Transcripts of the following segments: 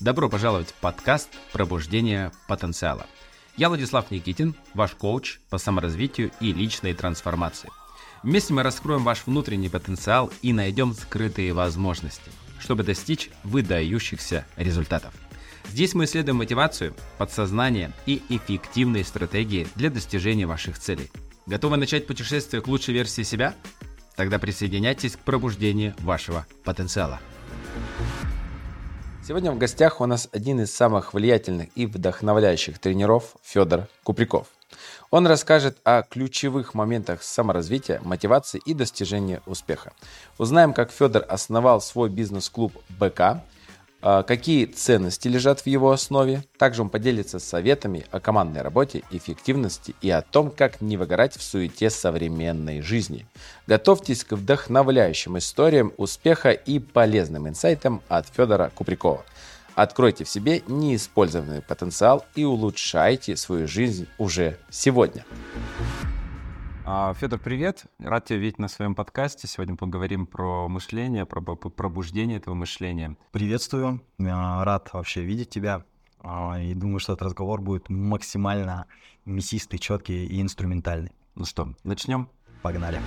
Добро пожаловать в подкаст «Пробуждение потенциала». Я Владислав Никитин, ваш коуч по саморазвитию и личной трансформации. Вместе мы раскроем ваш внутренний потенциал и найдем скрытые возможности, чтобы достичь выдающихся результатов. Здесь мы исследуем мотивацию, подсознание и эффективные стратегии для достижения ваших целей. Готовы начать путешествие к лучшей версии себя? Тогда присоединяйтесь к пробуждению вашего потенциала. Сегодня в гостях у нас один из самых влиятельных и вдохновляющих тренеров Федор Куприков. Он расскажет о ключевых моментах саморазвития, мотивации и достижения успеха. Узнаем, как Федор основал свой бизнес-клуб БК, какие ценности лежат в его основе. Также он поделится советами о командной работе, эффективности и о том, как не выгорать в суете современной жизни. Готовьтесь к вдохновляющим историям успеха и полезным инсайтам от Федора Куприкова. Откройте в себе неиспользованный потенциал и улучшайте свою жизнь уже сегодня. А, Федор, привет. Рад тебя видеть на своем подкасте. Сегодня поговорим про мышление, про пробуждение этого мышления. Приветствую. Рад вообще видеть тебя. А, и думаю, что этот разговор будет максимально мясистый, четкий и инструментальный. Ну что, начнем? Погнали.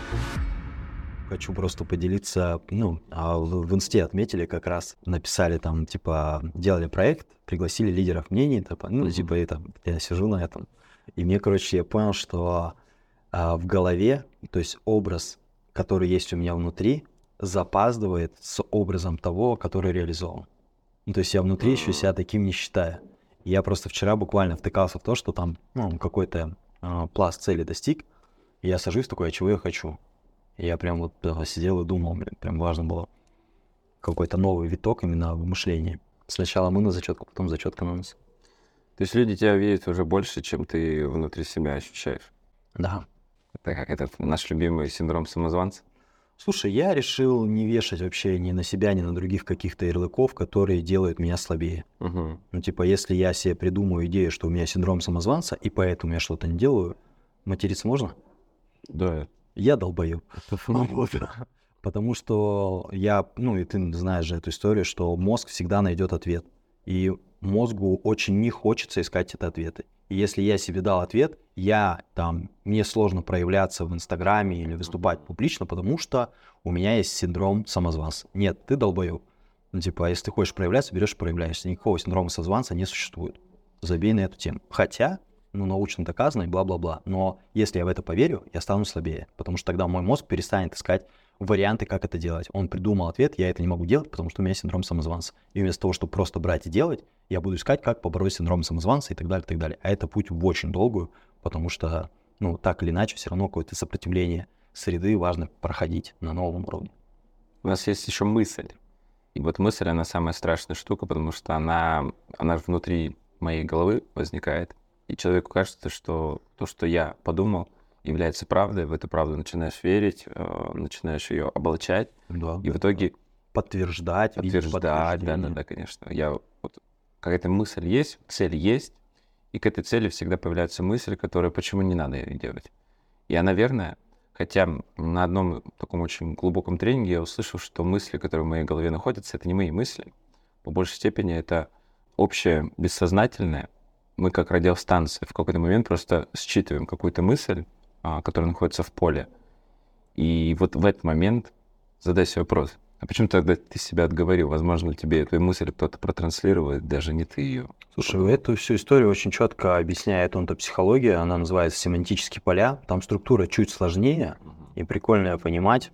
Хочу просто поделиться, ну, а в инсте отметили как раз, написали там, типа, делали проект, пригласили лидеров мнений, типа, ну, типа, и там, я сижу на этом. И мне, короче, я понял, что а, в голове, то есть образ, который есть у меня внутри, запаздывает с образом того, который реализован. Ну, то есть я внутри еще себя таким не считаю. Я просто вчера буквально втыкался в то, что там ну, какой-то э, пласт цели достиг, и я сажусь такой, а чего я хочу? И я прям вот э, сидел и думал, блин, прям важно было какой-то новый виток именно в мышлении. Сначала мы на зачетку, потом зачетка на нас. То есть люди тебя видят уже больше, чем ты внутри себя ощущаешь? Да. Это как этот наш любимый синдром самозванца? Слушай, я решил не вешать вообще ни на себя, ни на других каких-то ярлыков, которые делают меня слабее. Угу. Ну, типа, если я себе придумаю идею, что у меня синдром самозванца, и поэтому я что-то не делаю, материться можно? Да. Я долбою. Потому что я, ну и ты знаешь же эту историю, что мозг всегда найдет ответ. И мозгу очень не хочется искать эти ответы. И если я себе дал ответ, я там, мне сложно проявляться в Инстаграме или выступать публично, потому что у меня есть синдром самозванца. Нет, ты долбоёб. Ну, типа, если ты хочешь проявляться, берешь проявляешься. Никакого синдрома самозванца не существует. Забей на эту тему. Хотя, ну, научно доказано и бла-бла-бла. Но если я в это поверю, я стану слабее. Потому что тогда мой мозг перестанет искать варианты, как это делать. Он придумал ответ, я это не могу делать, потому что у меня синдром самозванца. И вместо того, чтобы просто брать и делать, я буду искать, как побороть синдром самозванца и так далее, и так далее. А это путь в очень долгую, потому что, ну, так или иначе, все равно какое-то сопротивление среды важно проходить на новом уровне. У нас есть еще мысль. И вот мысль, она самая страшная штука, потому что она, она внутри моей головы возникает. И человеку кажется, что то, что я подумал, является правдой, в эту правду начинаешь верить, э, начинаешь ее облачать. Да, и да, в итоге... Подтверждать. Подтверждать, да, да, да, конечно. Я, вот, какая-то мысль есть, цель есть, и к этой цели всегда появляется мысль, которая почему не надо ее делать. И она верная, хотя на одном таком очень глубоком тренинге я услышал, что мысли, которые в моей голове находятся, это не мои мысли. По большей степени это общее бессознательное. Мы как радиостанция в какой-то момент просто считываем какую-то мысль, а, которая находится в поле. И вот в этот момент задай себе вопрос, а почему тогда ты себя отговорил? Возможно, тебе эту мысль кто-то протранслирует, даже не ты ее. Слушай, эту всю историю очень четко объясняет онтопсихология, она называется семантические поля. Там структура чуть сложнее, и прикольно понимать.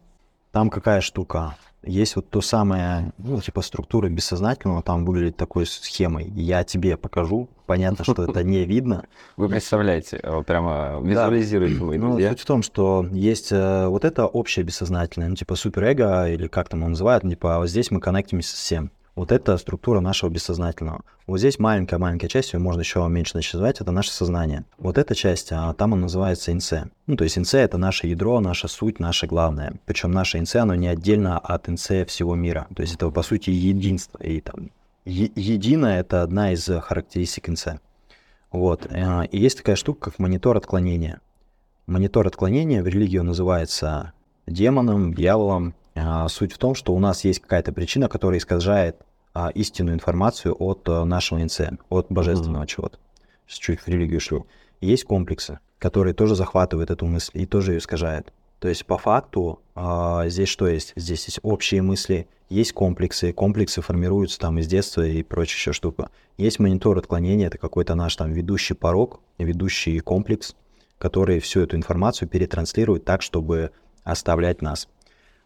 Там какая штука? Есть вот то самое, ну, типа структура бессознательного, там выглядит такой схемой. Я тебе покажу. Понятно, что это не видно. Вы представляете, прямо визуализируете да. Ну, суть в том, что есть э, вот это общее бессознательное, ну, типа суперэго, или как там он называет, типа, а вот здесь мы коннектимся с всем. Вот это структура нашего бессознательного. Вот здесь маленькая-маленькая часть, ее можно еще меньше называть, это наше сознание. Вот эта часть, а там он называется инце. Ну, то есть инце — это наше ядро, наша суть, наше главное. Причем наше инце, оно не отдельно от инце всего мира. То есть это, по сути, единство. И там е- единое — это одна из характеристик инце. Вот. Э, и есть такая штука, как монитор отклонения. Монитор отклонения в религии называется демоном, дьяволом, суть в том, что у нас есть какая-то причина, которая искажает а, истинную информацию от а, нашего НЦ, от божественного mm-hmm. чего-то. Сейчас чуть в религию шлю. есть комплексы, которые тоже захватывают эту мысль и тоже ее искажают. То есть по факту а, здесь что есть? Здесь есть общие мысли, есть комплексы, комплексы формируются там из детства и прочая еще штука. Есть монитор отклонения, это какой-то наш там ведущий порог, ведущий комплекс, который всю эту информацию перетранслирует так, чтобы оставлять нас.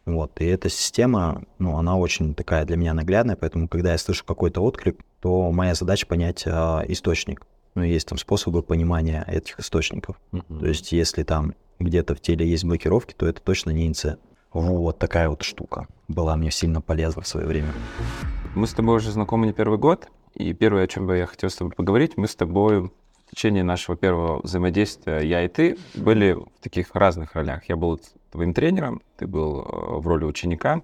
Вот, и эта система, ну, она очень такая для меня наглядная, поэтому, когда я слышу какой-то отклик, то моя задача понять э, источник. Ну, есть там способы понимания этих источников. Mm-hmm. То есть, если там где-то в теле есть блокировки, то это точно не ИНЦ. Вот такая вот штука была мне сильно полезна в свое время. Мы с тобой уже знакомы не первый год, и первое, о чем бы я хотел с тобой поговорить, мы с тобой в течение нашего первого взаимодействия, я и ты, были в таких разных ролях. Я был твоим тренером, ты был э, в роли ученика.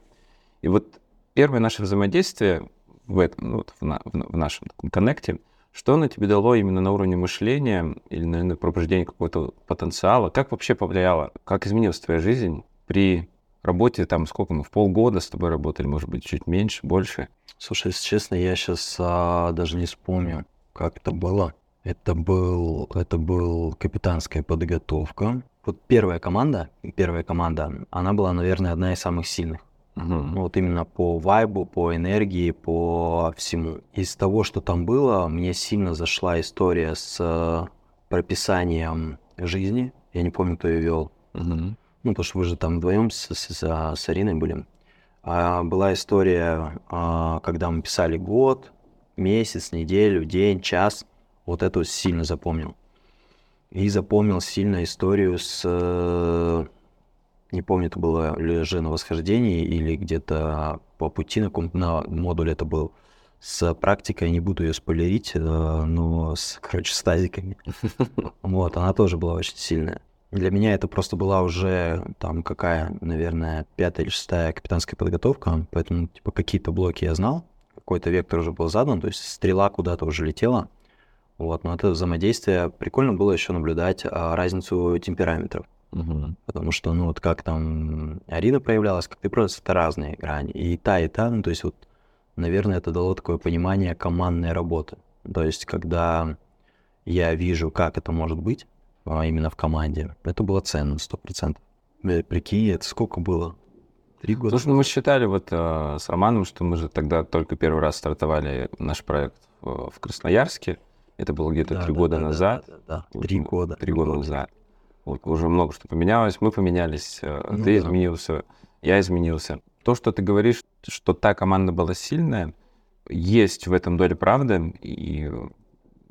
И вот первое наше взаимодействие в, этом, ну, в, на, в нашем таком коннекте — что оно тебе дало именно на уровне мышления или, наверное, пробуждения какого-то потенциала? Как вообще повлияло? Как изменилась твоя жизнь при работе, там, сколько мы, в полгода с тобой работали, может быть, чуть меньше, больше? Слушай, если честно, я сейчас а, даже не вспомню, как это было. Это был, это был капитанская подготовка. Вот первая команда, первая команда, она была, наверное, одна из самых сильных. Угу. Вот именно по вайбу, по энергии, по всему. Из того, что там было, мне сильно зашла история с э, прописанием жизни. Я не помню, кто ее вел. Угу. Ну, потому что вы же там вдвоем с, с, с, с Ариной были. А была история, а, когда мы писали год, месяц, неделю, день, час. Вот эту сильно запомнил. И запомнил сильно историю с э, не помню, это было ли же на восхождении или где-то по пути на, на модуле это был, с практикой, не буду ее спойлерить, э, но с, короче, с тазиками. Вот, она тоже была очень сильная. Для меня это просто была уже там какая, наверное, пятая или шестая капитанская подготовка, поэтому типа какие-то блоки я знал, какой-то вектор уже был задан, то есть стрела куда-то уже летела. Вот, но это взаимодействие прикольно было еще наблюдать а, разницу темпераметров. Угу. Потому что, ну, вот как там Арина проявлялась, как ты просто это разные грани. И та, и та, ну, то есть вот, наверное, это дало такое понимание командной работы. То есть, когда я вижу, как это может быть, а именно в команде, это было ценно, сто процентов. Э, прикинь, это сколько было? Три года? Слушай, ну мы считали вот э, с Романом, что мы же тогда только первый раз стартовали наш проект в, в Красноярске. Это было где-то три да, года да, назад. Да, да, да. Три года. Три года назад. Вот уже много что поменялось, мы поменялись, э, ну, ты да. изменился, я изменился. То, что ты говоришь, что та команда была сильная, есть в этом доля правды, и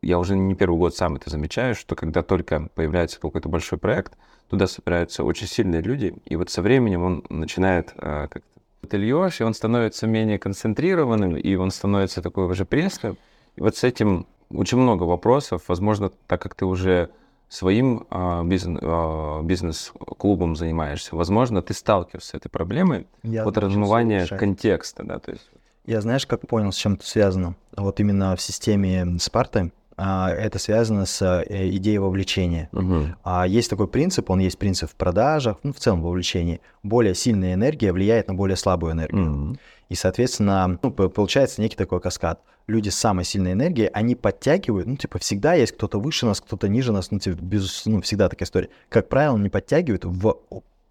я уже не первый год сам это замечаю, что когда только появляется какой-то большой проект, туда собираются очень сильные люди, и вот со временем он начинает э, как-то ты льешь, и он становится менее концентрированным, и он становится такой уже пресным. И вот с этим очень много вопросов. Возможно, так как ты уже своим э, бизнес, э, бизнес-клубом занимаешься, возможно, ты сталкиваешься с этой проблемой Я вот размывания контекста, да, то есть. Я знаешь, как понял, с чем это связано? Вот именно в системе Спарты а, это связано с э, идеей вовлечения. Угу. А есть такой принцип, он есть принцип в продажах, ну, в целом вовлечении. Более сильная энергия влияет на более слабую энергию. Угу. И, соответственно, ну, получается некий такой каскад. Люди с самой сильной энергией, они подтягивают, ну, типа, всегда есть кто-то выше нас, кто-то ниже нас, ну, типа, без, ну, всегда такая история. Как правило, они подтягивают в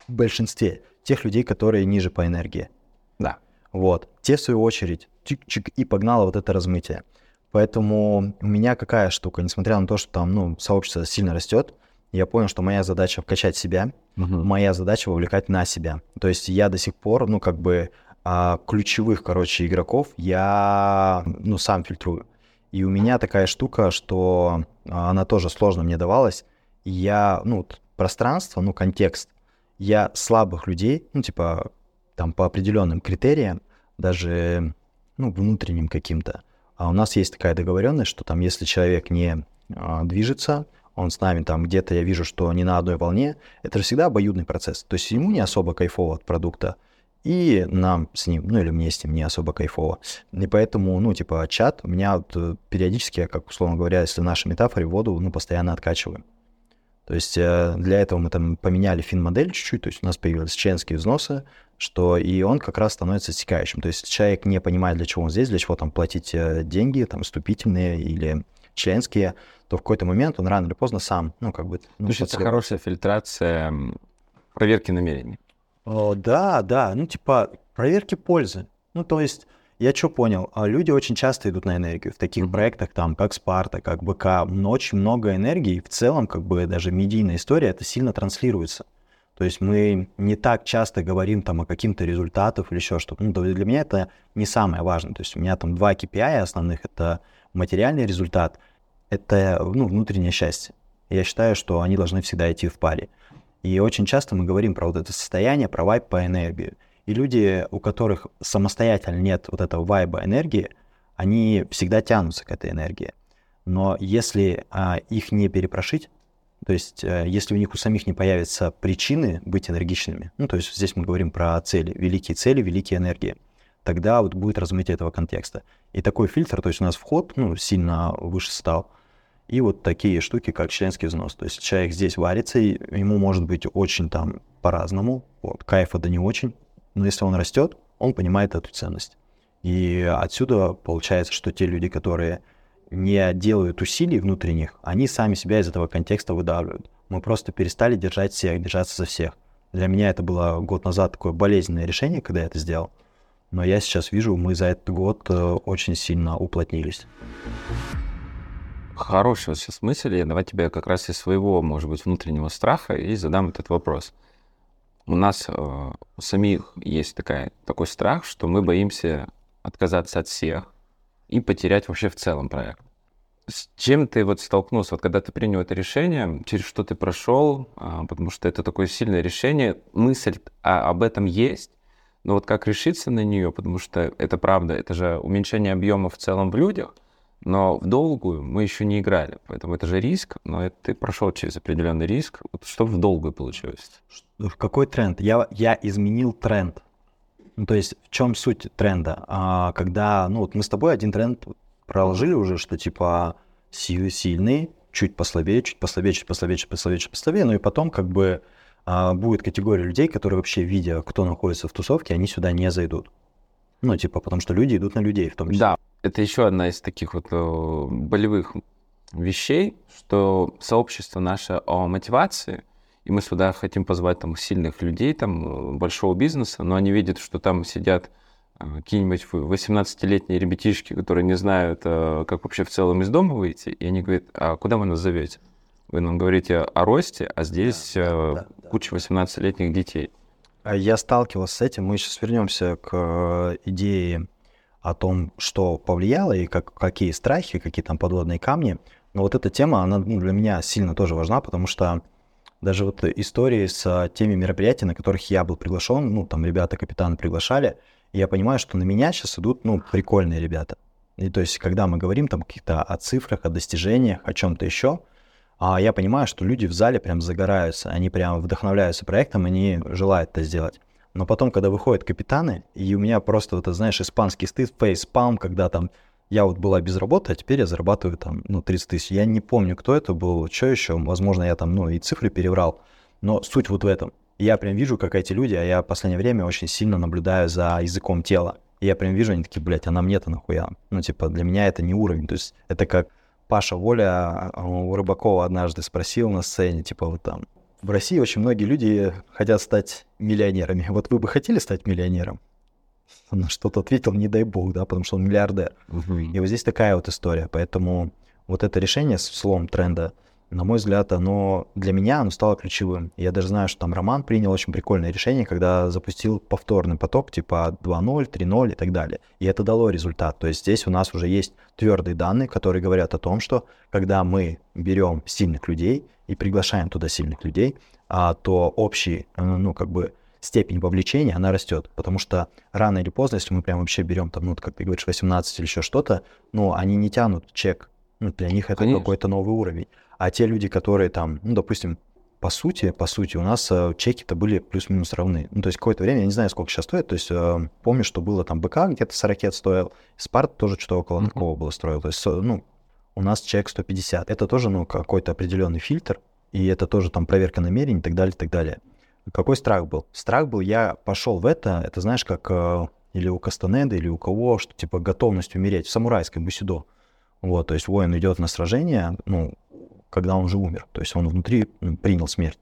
большинстве тех людей, которые ниже по энергии. Да. Вот. Те, в свою очередь, чик-чик, и погнало вот это размытие. Поэтому у меня какая штука, несмотря на то, что там, ну, сообщество сильно растет, я понял, что моя задача вкачать себя, угу. моя задача вовлекать на себя. То есть я до сих пор, ну, как бы а, ключевых, короче, игроков я, ну, сам фильтрую. И у меня такая штука, что а, она тоже сложно мне давалась. Я, ну, пространство, ну, контекст, я слабых людей, ну, типа, там, по определенным критериям, даже, ну, внутренним каким-то, а у нас есть такая договоренность, что там, если человек не а, движется, он с нами там где-то, я вижу, что не на одной волне, это же всегда обоюдный процесс. То есть ему не особо кайфово от продукта, и нам с ним, ну или мне с ним не особо кайфово. И поэтому, ну, типа, чат у меня вот э, периодически, как условно говоря, если в нашей метафоре, воду, ну, постоянно откачиваю. То То есть э, для этого мы там поменяли фин-модель чуть-чуть, то есть у нас появились членские взносы, что и он как раз становится стекающим. То есть человек не понимает, для чего он здесь, для чего там платить э, деньги, там, вступительные или членские, то в какой-то момент он рано или поздно сам, ну, как бы... Ну, То есть это хорошая фильтрация проверки намерений. О, да, да, ну, типа проверки пользы. Ну, то есть я что понял, а люди очень часто идут на энергию в таких mm-hmm. проектах, там, как Спарта, как БК, очень много энергии, и в целом, как бы, даже медийная история, это сильно транслируется. То есть мы не так часто говорим там о каких-то результатах или еще что-то. Ну, для меня это не самое важное. То есть у меня там два KPI основных. Это материальный результат, это ну, внутреннее счастье. Я считаю, что они должны всегда идти в паре. И очень часто мы говорим про вот это состояние, про вайп по энергии. И люди, у которых самостоятельно нет вот этого вайба энергии, они всегда тянутся к этой энергии. Но если а, их не перепрошить, то есть а, если у них у самих не появятся причины быть энергичными, ну то есть здесь мы говорим про цели, великие цели, великие энергии, тогда вот будет размытие этого контекста. И такой фильтр, то есть у нас вход ну, сильно выше стал, и вот такие штуки, как членский взнос. То есть человек здесь варится, и ему может быть очень там по-разному, вот, кайфа да не очень, но если он растет, он понимает эту ценность. И отсюда получается, что те люди, которые не делают усилий внутренних, они сами себя из этого контекста выдавливают. Мы просто перестали держать всех, держаться за всех. Для меня это было год назад такое болезненное решение, когда я это сделал. Но я сейчас вижу, мы за этот год э, очень сильно уплотнились. Хорошая сейчас мысль. Давай тебе как раз из своего, может быть, внутреннего страха и задам этот вопрос. У нас э, у самих есть такая, такой страх, что мы боимся отказаться от всех и потерять вообще в целом проект. С чем ты вот столкнулся, вот когда ты принял это решение, через что ты прошел, а, потому что это такое сильное решение, мысль а, об этом есть, но вот как решиться на нее, потому что это правда, это же уменьшение объема в целом в людях, но в долгую мы еще не играли, поэтому это же риск, но это ты прошел через определенный риск. Вот что в долгую получилось? Какой тренд? Я, я изменил тренд. Ну, то есть в чем суть тренда? А, когда, ну вот мы с тобой один тренд проложили уже, что типа силы сильные, чуть послабее, чуть послабее, чуть послабее, чуть послабее, чуть послабее, ну и потом как бы а, будет категория людей, которые вообще, видя, кто находится в тусовке, они сюда не зайдут. Ну, типа, потому что люди идут на людей в том числе. Да, это еще одна из таких вот э, болевых вещей, что сообщество наше о мотивации, и мы сюда хотим позвать там сильных людей, там, э, большого бизнеса, но они видят, что там сидят э, какие-нибудь 18-летние ребятишки, которые не знают, как вообще в целом из дома выйти, и они говорят, а куда вы нас зовете? Вы нам говорите о росте, а здесь да, да, да, куча 18-летних детей. А я сталкивался с этим. Мы сейчас вернемся к идее о том, что повлияло и как, какие страхи, какие там подводные камни. Но вот эта тема, она ну, для меня сильно тоже важна, потому что даже вот истории с теми мероприятиями, на которых я был приглашен, ну, там ребята, капитаны приглашали, я понимаю, что на меня сейчас идут, ну, прикольные ребята. И то есть, когда мы говорим там каких-то о цифрах, о достижениях, о чем-то еще, а я понимаю, что люди в зале прям загораются, они прям вдохновляются проектом, они желают это сделать. Но потом, когда выходят капитаны, и у меня просто, вот, знаешь, испанский стыд, фейспалм, когда там я вот была без работы, а теперь я зарабатываю там, ну, 30 тысяч. Я не помню, кто это был, что еще, возможно, я там, ну, и цифры переврал. Но суть вот в этом. Я прям вижу, как эти люди, а я в последнее время очень сильно наблюдаю за языком тела. И я прям вижу, они такие, блядь, а нам нет нахуя. Ну, типа, для меня это не уровень. То есть это как Паша Воля а, у Рыбакова однажды спросил на сцене, типа, вот там, в России очень многие люди хотят стать миллионерами. Вот вы бы хотели стать миллионером? Он что-то ответил, не дай бог, да, потому что он миллиардер. Угу. И вот здесь такая вот история. Поэтому вот это решение с словом тренда — на мой взгляд, оно для меня оно стало ключевым. Я даже знаю, что там Роман принял очень прикольное решение, когда запустил повторный поток типа 2.0, 3.0 и так далее. И это дало результат. То есть здесь у нас уже есть твердые данные, которые говорят о том, что когда мы берем сильных людей и приглашаем туда сильных людей, а, то общий, э, ну, как бы степень вовлечения, она растет. Потому что рано или поздно, если мы прям вообще берем там, ну, как ты говоришь, 18 или еще что-то, ну, они не тянут чек. Ну, для них это какой-то новый уровень. А те люди, которые там, ну, допустим, по сути, по сути, у нас э, чеки-то были плюс-минус равны. Ну, то есть какое-то время, я не знаю, сколько сейчас стоит, то есть э, помню, что было там БК где-то 40 стоил, Спарт тоже что-то около mm-hmm. такого было строил. То есть, ну, у нас чек 150. Это тоже, ну, какой-то определенный фильтр, И это тоже там проверка намерений и так далее, и так далее. Какой страх был? Страх был, я пошел в это, это знаешь, как э, или у Кастанеда, или у кого, что типа готовность умереть, в самурайском бусидо. Вот, то есть воин идет на сражение, ну, когда он уже умер, то есть он внутри ну, принял смерть.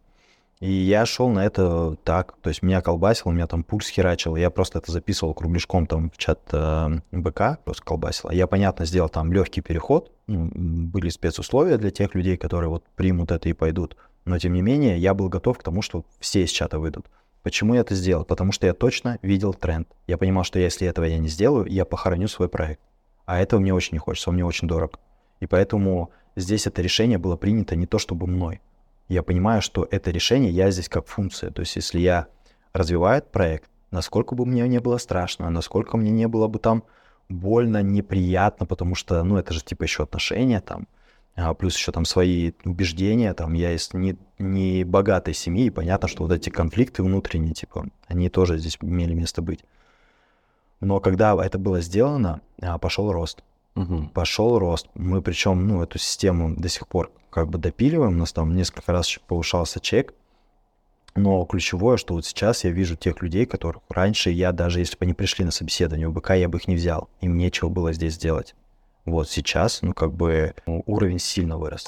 И я шел на это так, то есть меня колбасило, меня там пульс херачил, я просто это записывал кругляшком там в чат э, БК, просто колбасило. Я, понятно, сделал там легкий переход, были спецусловия для тех людей, которые вот примут это и пойдут. Но, тем не менее, я был готов к тому, что все из чата выйдут. Почему я это сделал? Потому что я точно видел тренд. Я понимал, что если этого я не сделаю, я похороню свой проект. А этого мне очень не хочется, он мне очень дорог. И поэтому здесь это решение было принято не то чтобы мной, я понимаю, что это решение я здесь как функция. То есть если я развиваю проект, насколько бы мне не было страшно, насколько мне не было бы там больно, неприятно, потому что, ну, это же типа еще отношения там, а плюс еще там свои убеждения, там, я из не, не богатой семьи, и понятно, что вот эти конфликты внутренние, типа, они тоже здесь имели место быть. Но когда это было сделано, а, пошел рост. Угу. Пошел рост. Мы причем, ну, эту систему до сих пор как бы допиливаем. У нас там несколько раз повышался чек. Но ключевое, что вот сейчас я вижу тех людей, которых раньше я даже если бы они пришли на собеседование у БК, я бы их не взял. Им нечего было здесь сделать. Вот сейчас, ну, как бы ну, уровень сильно вырос.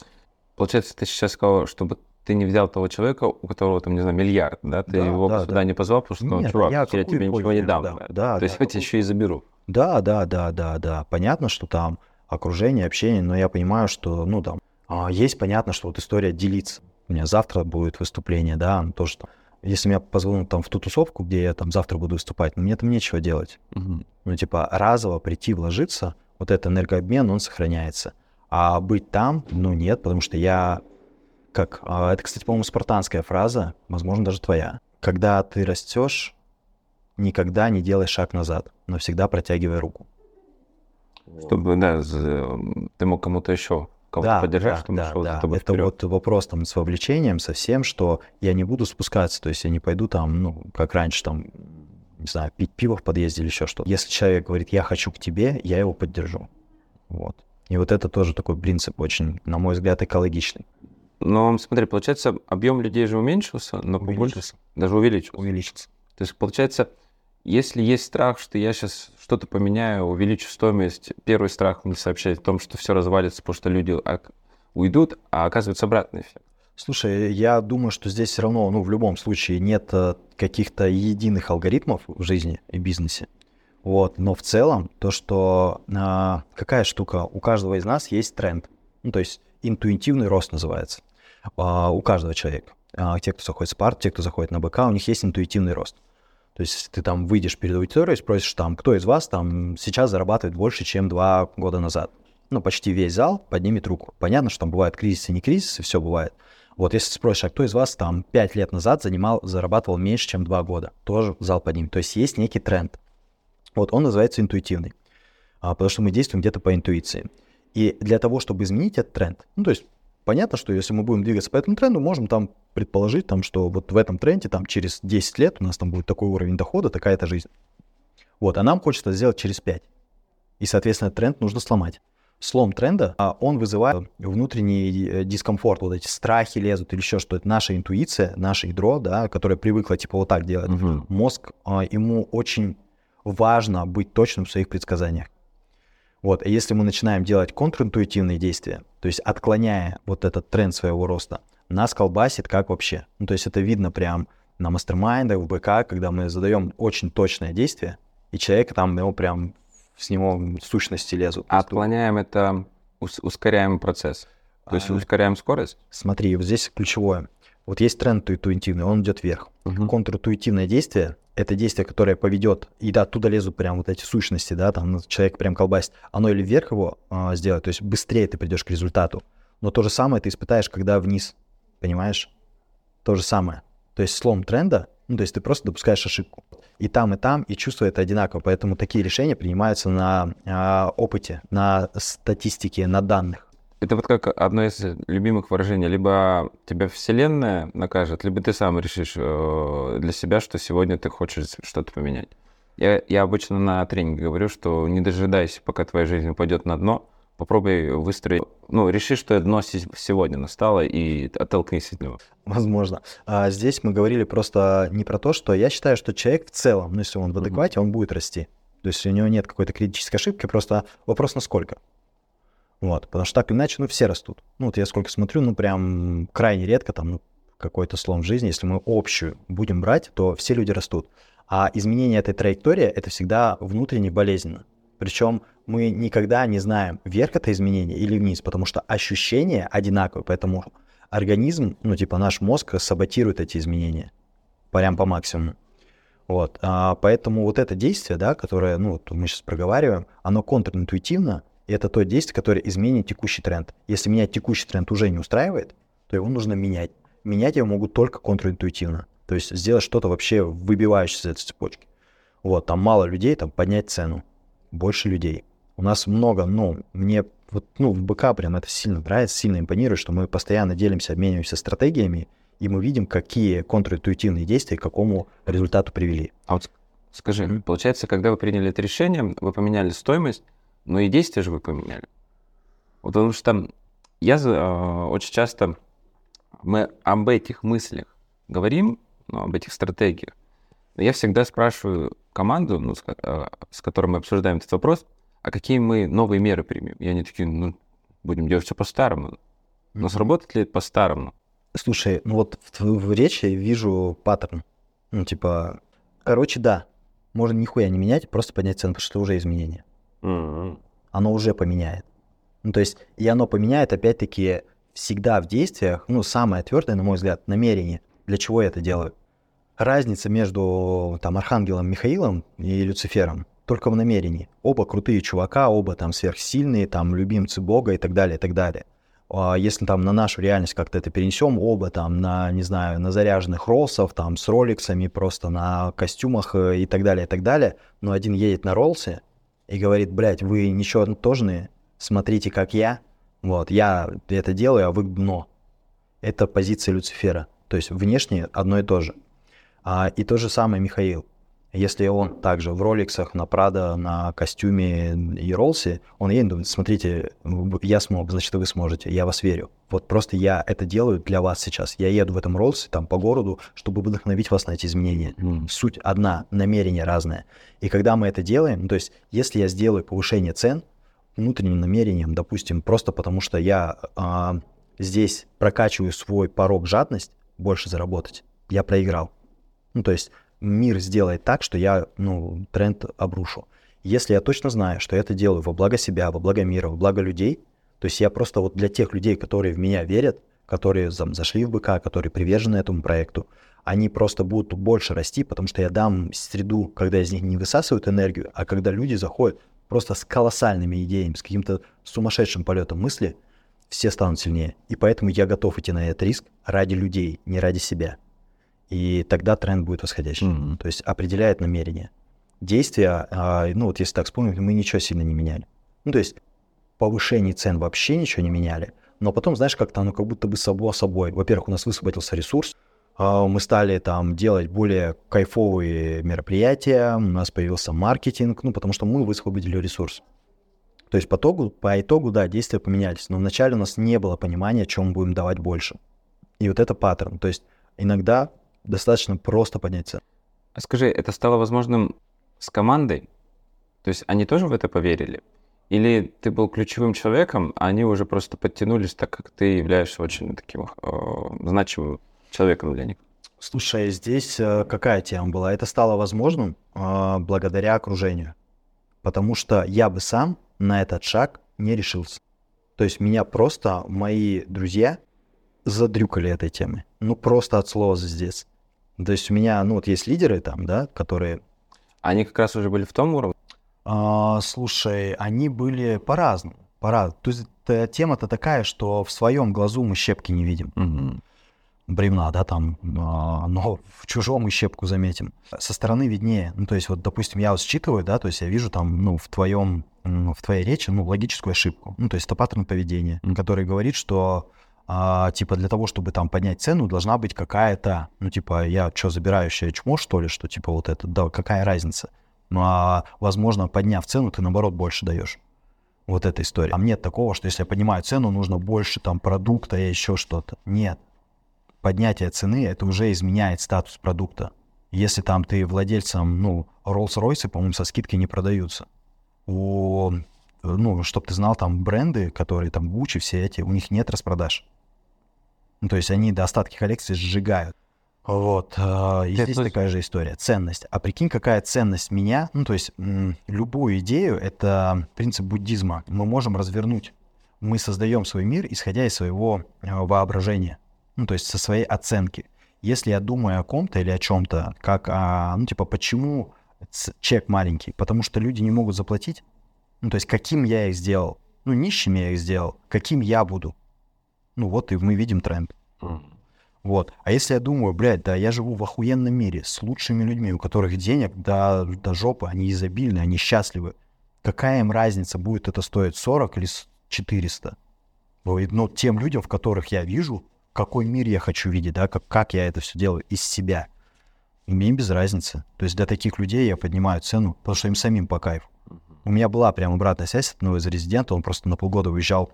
Получается, ты сейчас сказал, чтобы ты не взял того человека, у которого там, не знаю, миллиард, да? Ты да, его да, сюда да. не позвал, потому что, Нет, чувак, я, я тебе ничего не дам. Да, да, То есть да, я тебя еще и заберу. Да, да, да, да, да. Понятно, что там окружение, общение, но я понимаю, что, ну, там, а, есть понятно, что вот история делиться. У меня завтра будет выступление, да, тоже там. Если меня позвонят там в ту тусовку, где я там завтра буду выступать, ну, мне там нечего делать. Угу. Ну, типа, разово прийти, вложиться, вот этот энергообмен, он сохраняется. А быть там, ну, нет, потому что я как... А, это, кстати, по-моему, спартанская фраза, возможно, даже твоя. Когда ты растешь, никогда не делай шаг назад, но всегда протягивай руку. Чтобы, да, ты мог кому-то еще кого-то да, поддержать, да, чтобы да, шел да. Это вперед. вот вопрос там с вовлечением, со всем, что я не буду спускаться, то есть я не пойду там, ну, как раньше, там, не знаю, пить пиво в подъезде или еще что-то. Если человек говорит, я хочу к тебе, я его поддержу. Вот. И вот это тоже такой принцип очень, на мой взгляд, экологичный. Но смотри, получается, объем людей же уменьшился, но увеличился. даже увеличился. Увеличился. То есть, получается, если есть страх, что я сейчас что-то поменяю, увеличу стоимость, первый страх мне сообщает о том, что все развалится, потому что люди уйдут, а оказывается обратный эффект. Слушай, я думаю, что здесь все равно, ну, в любом случае нет э, каких-то единых алгоритмов в жизни и бизнесе. Вот, но в целом то, что а, какая штука, у каждого из нас есть тренд, ну, то есть интуитивный рост называется, а, у каждого человека. А, те, кто заходит в спарт, те, кто заходит на БК, у них есть интуитивный рост. То есть ты там выйдешь перед аудиторией, спросишь там, кто из вас там сейчас зарабатывает больше, чем два года назад. Ну, почти весь зал поднимет руку. Понятно, что там бывают кризисы, не кризисы, все бывает. Вот если спросишь, а кто из вас там пять лет назад занимал, зарабатывал меньше, чем два года, тоже зал поднимет. То есть есть некий тренд. Вот он называется интуитивный, а, потому что мы действуем где-то по интуиции. И для того, чтобы изменить этот тренд, ну, то есть понятно, что если мы будем двигаться по этому тренду, можем там предположить, там, что вот в этом тренде там, через 10 лет у нас там будет такой уровень дохода, такая-то жизнь. Вот, а нам хочется сделать через 5. И, соответственно, тренд нужно сломать. Слом тренда, а он вызывает внутренний э, дискомфорт, вот эти страхи лезут или еще что. Это наша интуиция, наше ядро, да, которое привыкло типа вот так делать. Угу. Мозг, а, ему очень важно быть точным в своих предсказаниях. Вот, и если мы начинаем делать контринтуитивные действия, то есть отклоняя вот этот тренд своего роста, нас колбасит как вообще. Ну, то есть это видно прям на мастер-майндах, в БК, когда мы задаем очень точное действие, и человек там, его прям с него сущности лезут. А отклоняем это, ускоряем процесс. То есть а, ускоряем скорость? Смотри, вот здесь ключевое. Вот есть тренд интуитивный, он идет вверх. Угу. Контринтуитивное действие — это действие, которое поведет, и да, оттуда лезут прям вот эти сущности, да, там человек прям колбасит, оно или вверх его а, сделает, то есть быстрее ты придешь к результату, но то же самое ты испытаешь, когда вниз, понимаешь? То же самое. То есть слом тренда, ну, то есть ты просто допускаешь ошибку. И там, и там, и чувство это одинаково. Поэтому такие решения принимаются на а, опыте, на статистике, на данных. Это вот как одно из любимых выражений. Либо тебя вселенная накажет, либо ты сам решишь э, для себя, что сегодня ты хочешь что-то поменять. Я, я обычно на тренинге говорю, что не дожидайся, пока твоя жизнь упадет на дно, попробуй выстроить ну, реши, что дно се- сегодня настало, и оттолкнись от него. Возможно. А здесь мы говорили просто не про то, что я считаю, что человек в целом, ну, если он в адеквате, он будет расти. То есть у него нет какой-то критической ошибки, просто вопрос насколько. Вот, потому что так иначе, ну, все растут. Ну, вот я сколько смотрю, ну, прям крайне редко там, ну, какой-то слом в жизни, если мы общую будем брать, то все люди растут. А изменение этой траектории — это всегда внутренне болезненно. Причем мы никогда не знаем, вверх это изменение или вниз, потому что ощущения одинаковые, поэтому организм, ну, типа наш мозг саботирует эти изменения прям по максимуму. Вот, а, поэтому вот это действие, да, которое, ну, вот мы сейчас проговариваем, оно контринтуитивно, это то действие, которое изменит текущий тренд. Если меня текущий тренд уже не устраивает, то его нужно менять. Менять его могут только контринтуитивно. То есть сделать что-то вообще выбивающееся из этой цепочки. Вот, там мало людей, там поднять цену. Больше людей. У нас много, ну, мне вот, ну, в БК прям это сильно нравится, сильно импонирует, что мы постоянно делимся, обмениваемся стратегиями, и мы видим, какие контринтуитивные действия к какому результату привели. А вот ск- скажи, Мгм. получается, когда вы приняли это решение, вы поменяли стоимость, но и действия же вы поменяли. Вот потому что я э, очень часто мы об этих мыслях говорим, ну, об этих стратегиях. Но я всегда спрашиваю команду, ну, с, э, с которой мы обсуждаем этот вопрос, а какие мы новые меры примем? И они такие, ну, будем делать все по-старому. Но сработает ли это по-старому? Слушай, ну вот в, в речи вижу паттерн. Ну, типа, короче, да, можно нихуя не менять, просто поднять цену, потому что это уже изменение. Оно уже поменяет. Ну, то есть, и оно поменяет, опять-таки, всегда в действиях, ну, самое твердое, на мой взгляд, намерение. Для чего я это делаю? Разница между, там, Архангелом Михаилом и Люцифером только в намерении. Оба крутые чувака, оба там сверхсильные, там, любимцы Бога и так далее, и так далее. А Если там на нашу реальность как-то это перенесем, оба там на, не знаю, на заряженных роллсов, там с роликсами, просто на костюмах э, и так далее, и так далее. Но один едет на роллсе и говорит, блядь, вы ничтожные, смотрите, как я. Вот, я это делаю, а вы дно. Это позиция Люцифера. То есть внешне одно и то же. А, и то же самое Михаил. Если он также в роликсах, на Прада, на костюме и роллсе, он едет, думает, смотрите, я смог, значит, вы сможете, я вас верю. Вот просто я это делаю для вас сейчас. Я еду в этом роллсе там по городу, чтобы вдохновить вас на эти изменения. Суть одна, намерение разное. И когда мы это делаем, ну, то есть если я сделаю повышение цен внутренним намерением, допустим, просто потому что я а, здесь прокачиваю свой порог жадность, больше заработать, я проиграл. Ну, то есть мир сделает так, что я, ну, тренд обрушу. Если я точно знаю, что я это делаю во благо себя, во благо мира, во благо людей, то есть я просто вот для тех людей, которые в меня верят, которые зам- зашли в БК, которые привержены этому проекту, они просто будут больше расти, потому что я дам среду, когда из них не высасывают энергию, а когда люди заходят просто с колоссальными идеями, с каким-то сумасшедшим полетом мысли, все станут сильнее. И поэтому я готов идти на этот риск ради людей, не ради себя. И тогда тренд будет восходящий. Мгм. То есть определяет намерение. Действия, а, ну вот если так вспомнить, мы ничего сильно не меняли. Ну то есть повышение цен вообще ничего не меняли, но потом, знаешь, как-то оно как будто бы само собой. Во-первых, у нас высвободился ресурс, а, мы стали там делать более кайфовые мероприятия, у нас появился маркетинг, ну потому что мы высвободили ресурс. То есть по итогу, по итогу, да, действия поменялись, но вначале у нас не было понимания, чем мы будем давать больше. И вот это паттерн. То есть иногда достаточно просто поднять цену. А скажи, это стало возможным с командой? То есть они тоже в это поверили? Или ты был ключевым человеком, а они уже просто подтянулись, так как ты являешься очень таким э, значимым человеком для них? Слушай, здесь э, какая тема была? Это стало возможным э, благодаря окружению. Потому что я бы сам на этот шаг не решился. То есть меня просто мои друзья задрюкали этой темой. Ну, просто от слова здесь. То есть у меня, ну, вот есть лидеры там, да, которые Они как раз уже были в том уровне? А, слушай, они были по-разному. По То есть тема-то такая, что в своем глазу мы щепки не видим. Бревна, да, там, а, но в чужом мы щепку заметим. Со стороны виднее. Ну, то есть, вот, допустим, я вот считываю, да, то есть я вижу там, ну, в твоем, в твоей речи, ну, логическую ошибку. Ну, то есть это паттерн поведения, Мгм. который говорит, что а, типа для того, чтобы там поднять цену, должна быть какая-то, ну типа я что, забирающая чмо, что ли, что типа вот это, да, какая разница? Ну а возможно, подняв цену, ты наоборот больше даешь. Вот эта история. Там нет такого, что если я понимаю цену, нужно больше там продукта и еще что-то. Нет. Поднятие цены, это уже изменяет статус продукта. Если там ты владельцем, ну, Rolls-Royce, по-моему, со скидкой не продаются. У, ну, чтобы ты знал, там бренды, которые там Gucci, все эти, у них нет распродаж. Ну, то есть они до остатки коллекции сжигают. Вот. э, И Это здесь есть- такая же история. Ценность. А прикинь, какая ценность меня. Ну, то есть любую идею, это принцип буддизма, мы можем развернуть. Мы создаем свой мир, исходя из своего э, воображения. Ну, то есть со своей оценки. Если я думаю о ком-то или о чем-то, как, о, ну, типа, почему чек маленький? Потому что люди не могут заплатить. Ну, то есть каким я их сделал? Ну, нищими я их сделал. Каким я буду? Ну, вот и мы видим тренд. Вот. А если я думаю, блядь, да я живу в охуенном мире с лучшими людьми, у которых денег до, до жопы, они изобильны, они счастливы. Какая им разница, будет это стоить 40 или с- 400? Ой, Но тем людям, в которых я вижу, какой мир я хочу видеть, да, как, как я это все делаю из себя, мне без разницы. То есть для таких людей я поднимаю цену, потому что им самим по кайфу. У меня была прям обратная связь от одного из резидентов, он просто на полгода уезжал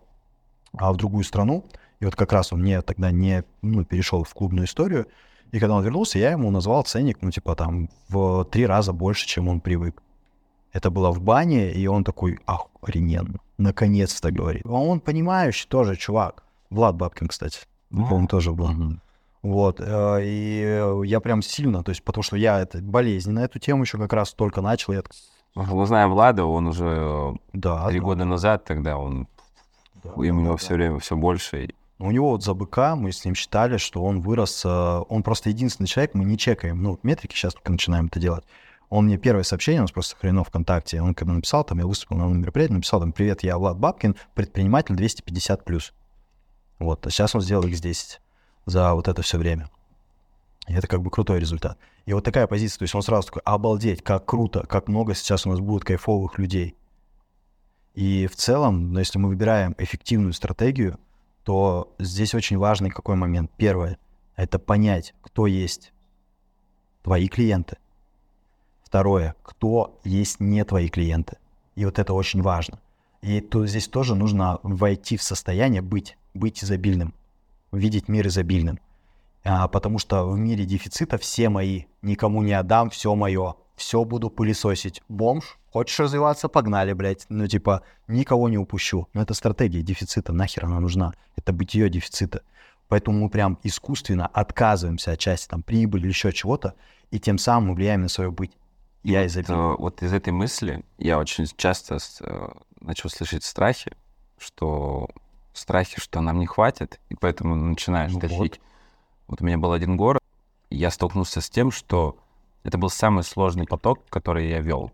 а, в другую страну, и вот как раз он мне тогда не ну, перешел в клубную историю, и когда он вернулся, я ему назвал ценник, ну, типа, там, в три раза больше, чем он привык. Это было в бане, и он такой, охрененно, наконец-то, говорит. А он понимающий тоже, чувак. Влад Бабкин, кстати, он тоже был. Мгм. Вот, э, и я прям сильно, то есть, потому что я это болезнь на эту тему еще как раз только начал, я Мы знаем Влада, он уже э, да, три да, года назад тогда, он да, у него да. все время все больше. и- У него вот за быка мы с ним считали, что он вырос, э, он просто единственный человек, мы не чекаем, ну, метрики сейчас только начинаем это делать. Он мне первое сообщение, у нас просто хрено ВКонтакте, он когда написал, там, я выступил на одном мероприятии, написал там, привет, я Влад Бабкин, предприниматель 250+. плюс. Вот, а сейчас он сделал x10 за вот это все время. Это как бы крутой результат. И вот такая позиция, то есть он сразу такой, обалдеть, как круто, как много сейчас у нас будет кайфовых людей. И в целом, ну, если мы выбираем эффективную стратегию, то здесь очень важный какой момент. Первое — это понять, кто есть твои клиенты. Второе — кто есть не твои клиенты. И вот это очень важно. И то здесь тоже нужно войти в состояние быть, быть изобильным, видеть мир изобильным. А, потому что в мире дефицита все мои, никому не отдам, все мое, все буду пылесосить. Бомж, хочешь развиваться, погнали, блядь. Ну, типа, никого не упущу. Но это стратегия дефицита, нахер она нужна? Это бытие дефицита. Поэтому мы прям искусственно отказываемся от части там прибыли или еще чего-то, и тем самым мы влияем на свое быть. Я вот, изобилую. э, вот из этой мысли я очень часто э, начал слышать страхи, что страхи, что нам не хватит, и поэтому начинаешь Ну тащить. Вот у меня был один город, и я столкнулся с тем, что это был самый сложный поток, который я вел.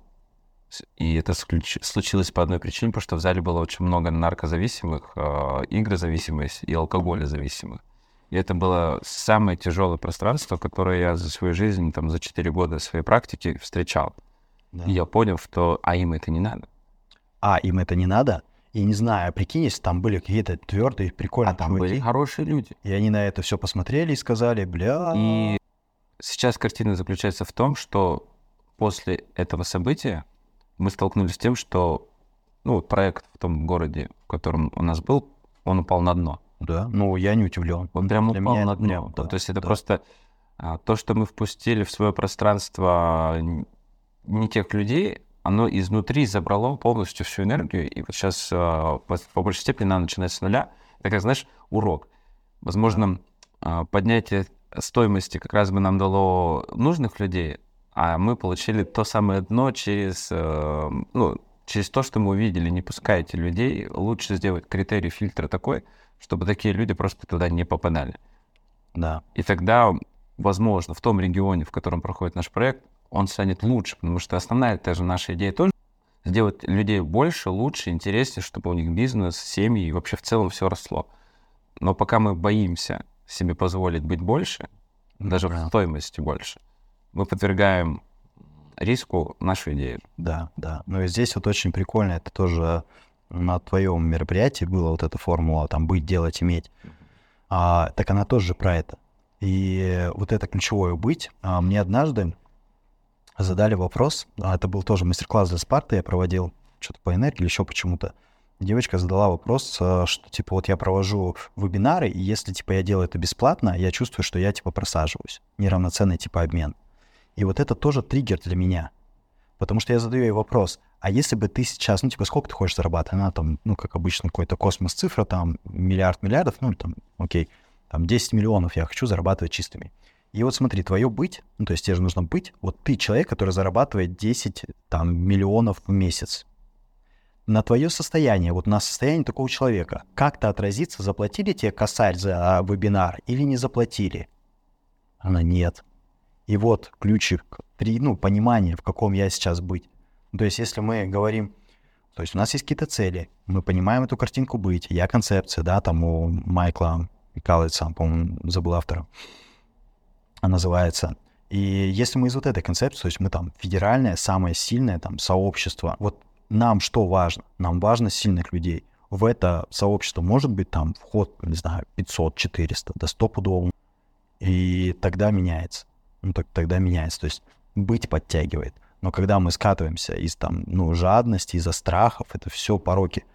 И это сключ- случилось по одной причине, потому что в зале было очень много наркозависимых, э, игрозависимых и алкоголезависимых. И это было самое тяжелое пространство, которое я за свою жизнь, там, за 4 года своей практики встречал. Да. И я понял, что а им это не надо. А, им это не надо? И не знаю, прикинь, если там были какие-то твердые, прикольные А там были хорошие люди. и они на это все посмотрели и сказали, бля, И сейчас картина заключается в том, что после этого события мы столкнулись с тем, что ну, проект в том городе, в котором у нас был, он упал на дно. да, ну я не удивлен. Он прям Для упал меня на дно. прям, да, то есть это да. просто а, то, что мы впустили в свое пространство не тех людей, оно изнутри забрало полностью всю энергию, и вот сейчас по, по большей степени надо начинать с нуля. Это как, знаешь, урок. Возможно, а, поднятие стоимости как раз бы нам дало нужных людей, а мы получили то самое дно через, э, ну, через то, что мы увидели. Не пускайте людей. Лучше сделать критерий фильтра такой, чтобы такие люди просто туда не попадали. Да, И тогда, возможно, в том регионе, в котором проходит наш проект, он станет лучше, потому что основная тоже наша идея тоже сделать людей больше, лучше, интереснее, чтобы у них бизнес, семьи и вообще в целом все росло. Но пока мы боимся себе позволить быть больше, даже Да. в стоимости больше, мы подвергаем риску нашу идею. да, да. Ну и здесь вот очень прикольно, это тоже на твоем мероприятии была вот эта формула, там, быть, делать, иметь. А, так она тоже про это. И вот это ключевое быть. А, мне однажды задали вопрос, а, это был тоже мастер-класс для Спарты, я проводил что-то по энергии или еще почему-то. девочка задала вопрос, э, что, типа, вот я провожу вебинары, и если, типа, я делаю это бесплатно, я чувствую, что я, типа, просаживаюсь. Неравноценный, типа, обмен. И вот это тоже триггер для меня. Потому что я задаю ей вопрос, а если бы ты сейчас, ну, типа, сколько ты хочешь зарабатывать? Она там, ну, как обычно, какой-то космос цифра, там, миллиард миллиардов, ну, там, окей, там, 10 миллионов я хочу зарабатывать чистыми. И вот смотри, твое быть, ну, то есть тебе же нужно быть, вот ты человек, который зарабатывает 10 там, миллионов в месяц. На твое состояние, вот на состояние такого человека, как-то отразится, заплатили тебе косарь за вебинар или не заплатили? Она нет. И вот ключик, три, ну, понимание, в каком я сейчас быть. То есть если мы говорим, то есть у нас есть какие-то цели, мы понимаем эту картинку быть, я концепция, да, там у Майкла Микаловича, по-моему, забыл автора называется. И если мы из вот этой концепции, то есть мы там федеральное, самое сильное там сообщество, вот нам что важно? Нам важно сильных людей. В это сообщество может быть там вход, не знаю, 500, 400, до 100 пудов. И тогда меняется. Ну, так, тогда меняется. То есть быть подтягивает. Но когда мы скатываемся из там, ну, жадности, из-за страхов, это все пороки.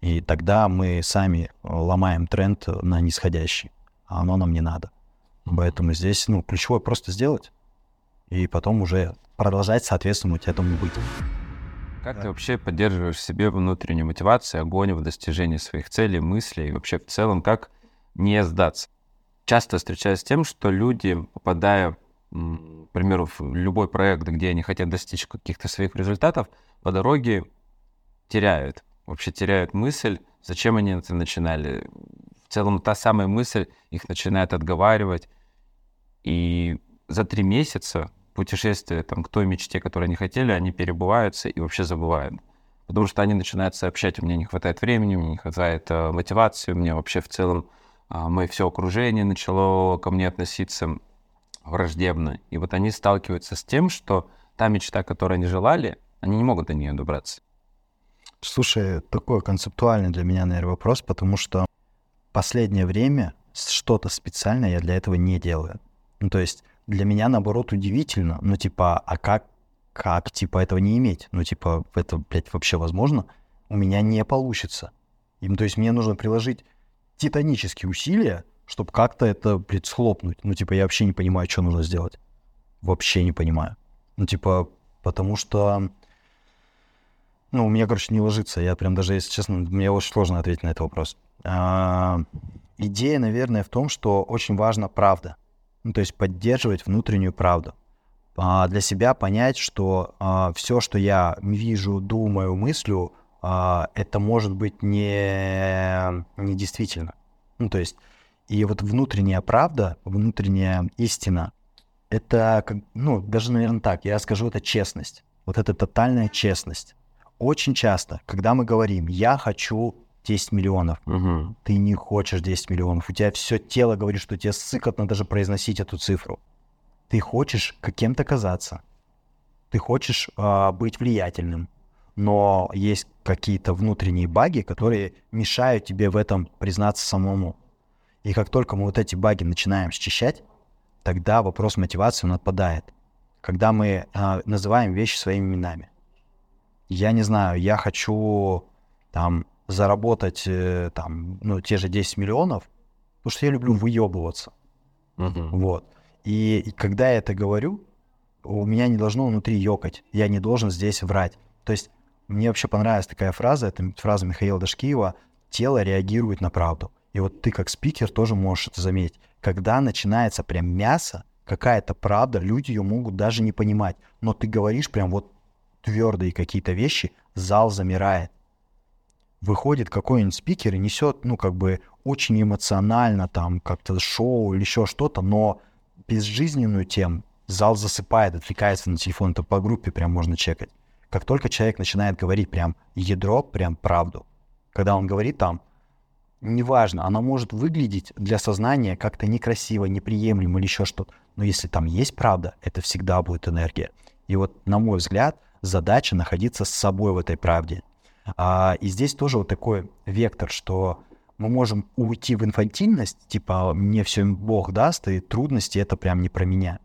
И тогда мы сами ломаем тренд на нисходящий. А оно нам не надо. Поэтому здесь, ну, ключевое просто сделать, и потом уже продолжать соответствовать этому быть. Как да. ты вообще поддерживаешь в себе внутреннюю мотивацию, огонь в достижении своих целей, мыслей, и вообще в целом, как не сдаться? Часто встречаюсь с тем, что люди, попадая, к примеру, в любой проект, где они хотят достичь каких-то своих результатов, по дороге теряют, вообще теряют мысль, зачем они это начинали. В целом, та самая мысль их начинает отговаривать, и за три месяца путешествия там, к той мечте, которую они хотели, они перебываются и вообще забывают. Потому что они начинают сообщать, меня не хватает времени, меня не хватает э, мотивации, меня вообще в целом э, мое все окружение начало ко мне относиться враждебно. И вот они сталкиваются с тем, что та мечта, которую они желали, они не могут до нее добраться. Слушай, такой концептуальный для меня, наверное, вопрос, потому что последнее время что-то специальное я для этого не делаю. Ну, то есть для меня, наоборот, удивительно. Ну, типа, а как, как, типа, этого не иметь? Ну, типа, это, блядь, вообще возможно? У меня не получится. И, то есть мне нужно приложить титанические усилия, чтобы как-то это, блядь, схлопнуть. Ну, типа, я вообще не понимаю, что нужно сделать. Вообще не понимаю. Ну, типа, потому что... Ну, у меня, короче, не ложится. Я прям даже, если честно, мне очень сложно ответить на этот вопрос. А, идея, наверное, в том, что очень важна правда. Ну, то есть поддерживать внутреннюю правду. А для себя понять, что а, все, что я вижу, думаю, мыслю, а, это может быть не, не действительно. Ну, то есть, и вот внутренняя правда, внутренняя истина, это, ну, даже, наверное, так, я скажу, это честность. Вот это тотальная честность. Очень часто, когда мы говорим, я хочу 10 миллионов. Угу. Ты не хочешь 10 миллионов. У тебя все тело говорит, что тебе сыкотно даже произносить эту цифру. Ты хочешь каким-то казаться. Ты хочешь э, быть влиятельным. Но есть какие-то внутренние баги, которые мешают тебе в этом признаться самому. И как только мы вот эти баги начинаем счищать, тогда вопрос мотивации он отпадает. Когда мы э, называем вещи своими именами. Я не знаю, я хочу там заработать э, там, ну, те же 10 миллионов, потому что я люблю выебываться. Uh-huh. Вот. И, и когда я это говорю, у меня не должно внутри ёкать. Я не должен здесь врать. То есть мне вообще понравилась такая фраза, это фраза Михаила Дашкиева «Тело реагирует на правду». И вот ты как спикер тоже можешь это заметить. Когда начинается прям мясо, какая-то правда, люди ее могут даже не понимать. Но ты говоришь прям вот твердые какие-то вещи, зал замирает выходит какой-нибудь спикер и несет, ну, как бы очень эмоционально там как-то шоу или еще что-то, но безжизненную тему зал засыпает, отвлекается на телефон, это по группе прям можно чекать. Как только человек начинает говорить прям ядро, прям правду, когда он говорит там, неважно, оно может выглядеть для сознания как-то некрасиво, неприемлемо или еще что-то, но если там есть правда, это всегда будет энергия. И вот, на мой взгляд, задача находиться с собой в этой правде, а, и здесь тоже вот такой вектор, что мы можем уйти в инфантильность, типа мне все Бог даст, и трудности это прям не про меня.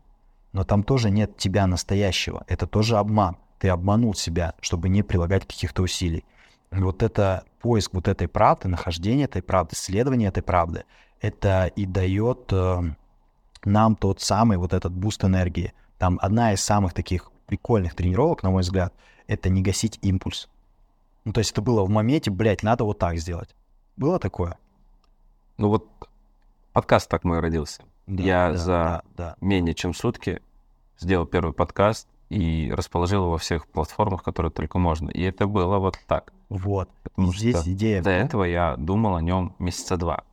Но там тоже нет тебя настоящего, это тоже обман. Ты обманул себя, чтобы не прилагать каких-то усилий. вот это поиск вот этой правды, нахождение этой правды, исследование этой правды, это и дает э, нам тот самый вот этот boost энергии. Там одна из самых таких прикольных тренировок, на мой взгляд, это не гасить импульс. Ну, то есть это было в моменте, блядь, надо вот так сделать. Было такое? Ну вот подкаст так мой родился. Да, Я да, за да, да. менее чем сутки сделал первый подкаст и расположил его во всех платформах, которые только можно. И это было вот так. Вот. Потому Здесь что идея. до том- этого я думал о нем месяца два.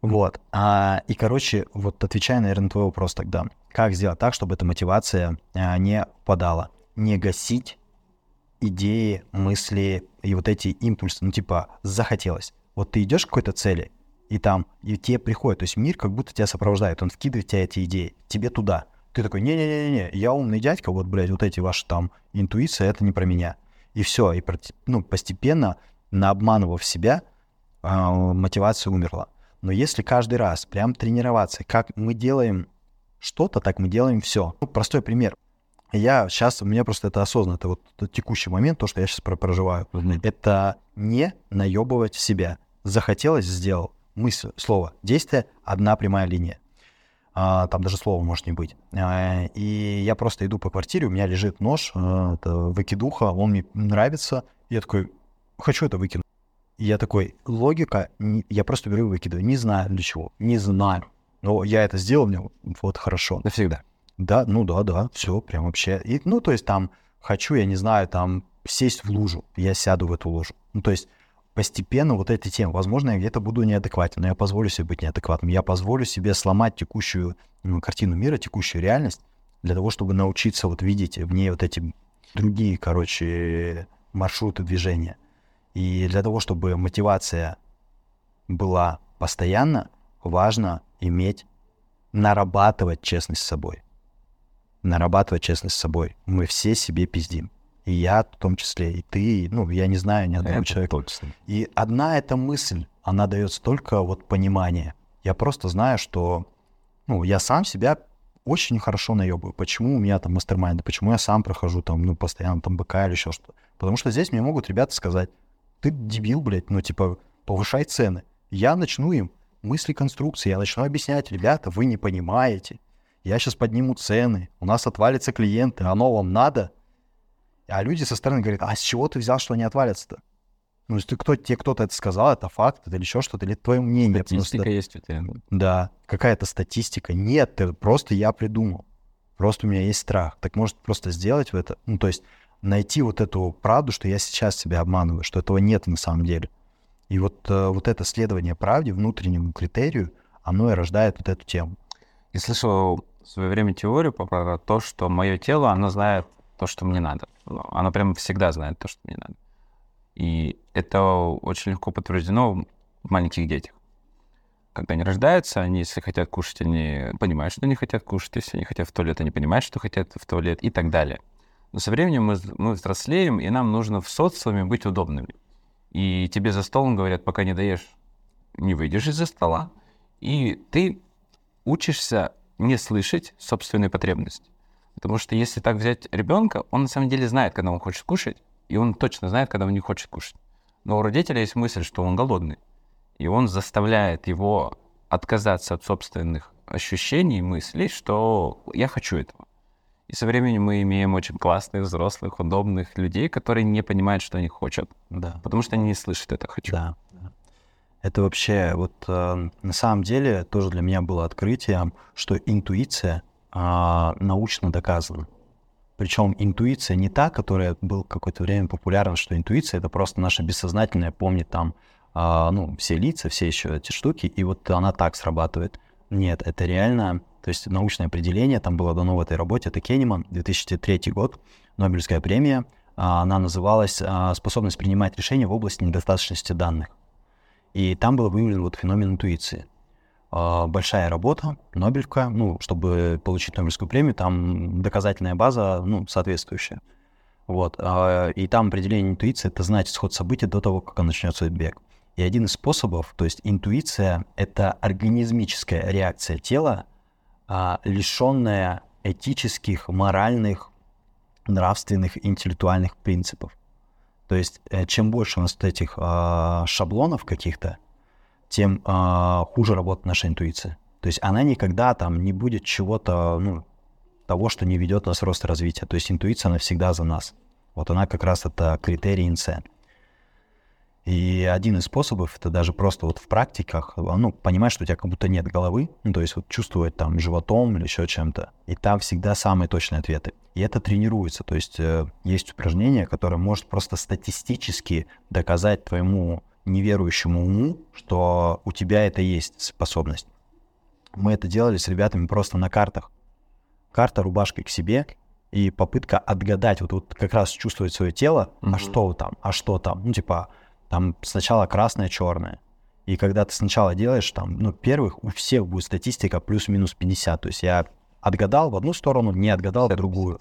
Вот. А, и, короче, вот отвечая, наверное, на твой вопрос тогда. Как сделать так, чтобы эта мотивация а, не падала? Не гасить идеи, мысли и вот эти импульсы. Ну, типа, захотелось. Вот ты идешь к какой-то цели, и там, и тебе приходит, то есть мир как будто тебя сопровождает, он вкидывает тебя эти идеи, тебе туда. Ты такой, не-не-не-не, я умный дядька, вот, блядь, вот эти ваши там интуиция, это не про меня. И все, и ну, постепенно, наобманывав себя, а, мотивация умерла. Но если каждый раз прям тренироваться, как мы делаем что-то, так мы делаем все. Ну, простой пример. Я сейчас, у меня просто это осознанно, это вот тот текущий момент, то, что я сейчас проживаю. Это не наебывать себя. Захотелось, сделал. Мысль, слово, действие, одна прямая линия. А, там даже слова может не быть. А, и я просто иду по квартире, у меня лежит нож, а, это выкидуха, он мне нравится. Я такой, хочу это выкинуть. И я такой, логика, не- я просто беру и выкидываю. Не знаю для чего, не знаю. Но я это сделал, мне вот хорошо. Навсегда. Да, ну да, да, все, прям вообще. И, ну, то есть там хочу, я не знаю, там сесть в лужу, я сяду в эту лужу. Ну, то есть постепенно вот эти темы, возможно, я где-то буду неадекватен, но я позволю себе быть неадекватным, я позволю себе сломать текущую ну, картину мира, текущую реальность, для того, чтобы научиться вот видеть в ней вот эти другие, короче, маршруты движения. И для того, чтобы мотивация была постоянно, важно иметь, нарабатывать честность с собой. Нарабатывать честность с собой. Мы все себе пиздим. И я в том числе, и ты, ну, я не знаю ни одного Это человека. точно. И одна эта мысль, она дает столько вот понимания. Я просто знаю, что, ну, я сам себя очень хорошо наебаю. Почему у меня там мастер почему я сам прохожу там, ну, постоянно там БК или еще что-то. Потому что здесь мне могут ребята сказать, ты дебил, блядь, ну, типа, повышай цены. Я начну им мысли конструкции, я начну объяснять, ребята, вы не понимаете. Я сейчас подниму цены, у нас отвалятся клиенты, оно вам надо. А люди со стороны говорят, а с чего ты взял, что они отвалятся-то? Ну, если ты кто, тебе кто-то это сказал, это факт, это или еще что-то, или это твое мнение Статистика просто. есть у тебя. Да, какая-то статистика. Нет, это просто я придумал. Просто у меня есть страх. Так может просто сделать в это, ну, то есть найти вот эту правду, что я сейчас себя обманываю, что этого нет на самом деле. И вот, э, вот это следование правде, внутреннему критерию, оно и рождает вот эту тему. Я слышал в свое время теорию про то, что мое тело, оно знает то, что мне надо. Оно прям всегда знает то, что мне надо. И это очень легко подтверждено в маленьких детях. Когда они рождаются, они, если хотят кушать, они понимают, что они хотят кушать. Если они хотят в туалет, они понимают, что хотят в туалет и так далее. Но со временем мы, мы взрослеем, и нам нужно в социуме быть удобными. И тебе за столом говорят, пока не доешь, не выйдешь из-за стола. И ты учишься не слышать собственные потребности. Потому что если так взять ребенка, он на самом деле знает, когда он хочет кушать, и он точно знает, когда он не хочет кушать. Но у родителя есть мысль, что он голодный. И он заставляет его отказаться от собственных ощущений, мыслей, что я хочу этого. И со временем мы имеем очень классных, взрослых, удобных людей, которые не понимают, что они хотят, Да. потому что они не слышат это «хочу». Да. Это вообще, вот э, на самом деле тоже для меня было открытием, что интуиция а, научно доказана. Причем интуиция не та, которая был какое-то время популярна, что интуиция это просто наше бессознательное помнит там, а, ну, все лица, все еще эти штуки, и вот она так срабатывает. Нет, это реально, то есть научное определение, там было дано в этой работе, это Кенеман, 2003 год, Нобелевская премия, а, она называлась «Способность принимать решения в области недостаточности данных». И там был выявлен вот феномен интуиции. А, Большая работа, Нобелевка, ну, чтобы получить Нобелевскую премию, там доказательная база, ну, соответствующая. Вот. а, И там определение интуиции — это знать исход событий до того, как он начнется бег. И один из способов, то есть интуиция — это организмическая реакция тела, а, лишенная этических, моральных, нравственных, интеллектуальных принципов. То есть э, чем больше у нас этих а, шаблонов каких-то, тем а, хуже работает наша интуиция. То есть она никогда там не будет чего-то, ну, того, что не ведет нас в рост и развитие. То есть интуиция, она всегда за нас. Вот она как раз это критерий ИНЦ. И один из способов, это даже просто вот в практиках, ну, понимать, что у тебя как будто нет головы, ну, то есть вот чувствовать там животом или еще чем-то, и там всегда самые точные ответы. И это тренируется, то есть э, есть упражнение, которое может просто статистически доказать твоему неверующему уму, что у тебя это есть способность. Мы это делали с ребятами просто на картах. Карта рубашкой к себе, и попытка отгадать, вот, вот как раз чувствовать свое тело, mm-hmm. а что там, а что там, ну, типа, там сначала красное, черное. И когда ты сначала делаешь, там, ну, первых у всех будет статистика плюс-минус 50. То есть я отгадал в одну сторону, не отгадал в другую.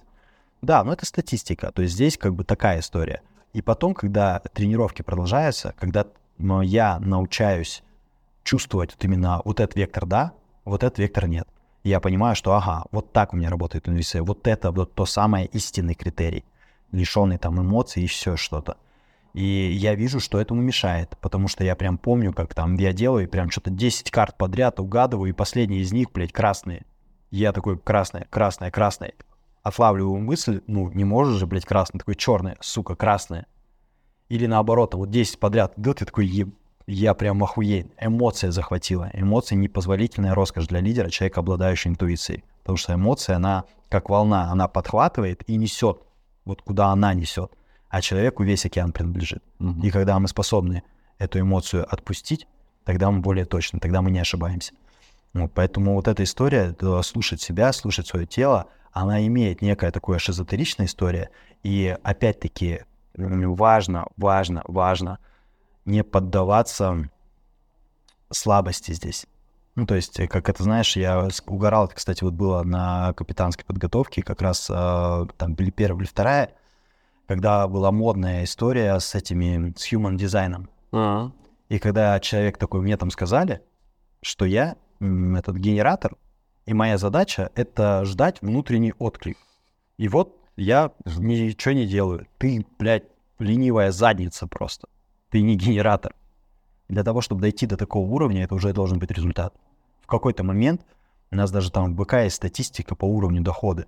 Да, но это статистика. То есть здесь как бы такая история. И потом, когда тренировки продолжаются, когда я научаюсь чувствовать вот именно вот этот вектор да, вот этот вектор нет. Я понимаю, что ага, вот так у меня работает инвестиция, вот это вот то самое истинный критерий, лишенный там эмоций и все что-то. И я вижу, что этому мешает, потому что я прям помню, как там я делаю, прям что-то 10 карт подряд угадываю, и последние из них, блядь, красные. Я такой, красная, красная, красная. Отлавливаю мысль, ну, не можешь же, блядь, красный, такой черный, сука, красная. Или наоборот, вот 10 подряд идет, я такой, еб... я прям охуеть. Эмоция захватила. Эмоция непозволительная роскошь для лидера, человека, обладающего интуицией. Потому что эмоция, она как волна, она подхватывает и несет, вот куда она несет а человеку весь океан принадлежит. Угу. И когда мы способны эту эмоцию отпустить, тогда мы более точно, тогда мы не ошибаемся. Вот, поэтому вот эта история, слушать себя, слушать свое тело, она имеет некое такое шизотеричная история. И опять-таки важно, важно, важно не поддаваться слабости здесь. Ну, то есть, как это, знаешь, я угорал, это, кстати, вот было на капитанской подготовке, как раз э, там были первая или вторая, когда была модная история с этими, с human дизайном. Uh-huh. И когда человек такой, мне там сказали, что я этот генератор, и моя задача — это ждать внутренний отклик. И вот я ничего не делаю. Ты, блядь, ленивая задница просто. Ты не генератор. Для того, чтобы дойти до такого уровня, это уже должен быть результат. В какой-то момент у нас даже там в БК есть статистика по уровню дохода.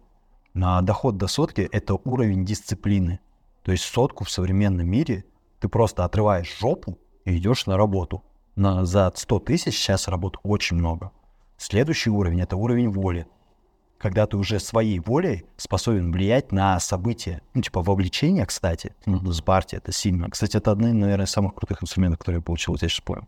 На доход до сотки — это уровень дисциплины. То есть сотку в современном мире ты просто отрываешь жопу и идешь на работу. На, за 100 тысяч сейчас работ очень много. Следующий уровень — это уровень воли. Когда ты уже своей волей способен влиять на события. Ну, типа вовлечение, кстати, mm-hmm. с партией, это сильно. Кстати, это одни, наверное, из самых крутых инструментов, которые я получил, вот я сейчас понял.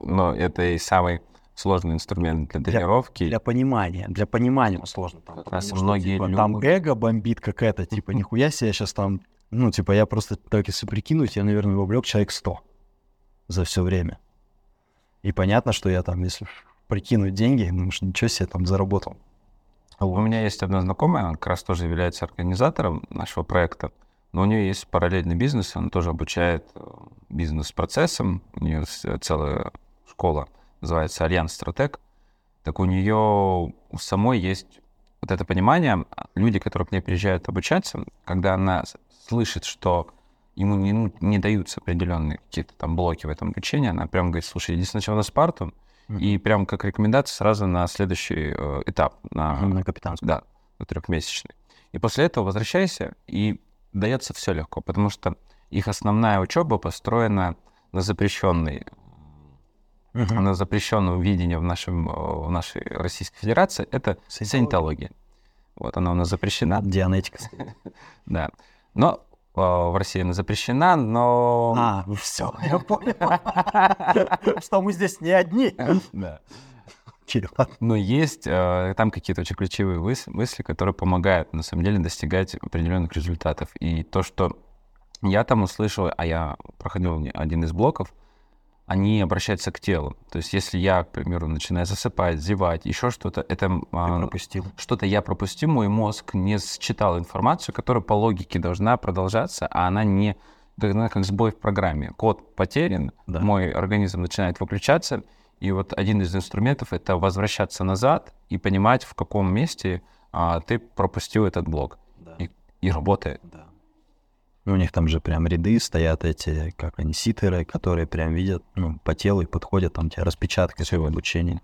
Но это и самый сложный инструмент для тренировки. Для, для понимания, для понимания сложно. Там, как раз многие что, типа, Там эго бомбит какая-то, типа, нихуя себе сейчас там, ну, типа, я просто, так если прикинуть, я, наверное, вовлек человек 100 за все время. И понятно, что я там, если прикинуть деньги, ну, что ничего себе там заработал. У меня есть одна знакомая, она как раз тоже является организатором нашего проекта, но у нее есть параллельный бизнес, она тоже обучает э, бизнес-процессам, у нее целая школа — называется Альянс Стратег, так у нее у самой есть вот это понимание, люди, которые к ней приезжают обучаться, когда она слышит, что ему не, ну, не даются определенные какие-то там блоки в этом обучении, она прям говорит, слушай, иди сначала на Спарту, mm-hmm. и прям как рекомендация сразу на следующий э, этап. На, mm-hmm. на капитанскую. Да, на трехмесячный. И после этого возвращайся, и дается все легко, потому что их основная учеба построена на запрещенной угу. на запрещенном видении в, нашем, в нашей Российской Федерации, это саентология. Вот она у нас запрещена. Дианетика. Да. Но в России она запрещена, но... А, все, я понял. Что мы здесь не одни. Да. Но есть э, там какие-то очень ключевые мысли, которые помогают, на самом деле, достигать определенных результатов. И то, что я там услышал, а я проходил один из блоков, они обращаются к телу. То есть если я, к примеру, начинаю засыпать, зевать, еще что-то, это а, что-то я пропустил, мой мозг не считал информацию, которая по логике должна продолжаться, а она не она как сбой в программе. Код потерян, да. мой организм начинает выключаться, и вот один из инструментов — это возвращаться назад и понимать, в каком месте а, ты пропустил этот блок. Да. И, и работает. Да. Ну, у них там же прям ряды стоят эти, как они, ситеры, которые прям видят, ну, по телу и подходят, там тебе распечатка своего обучения.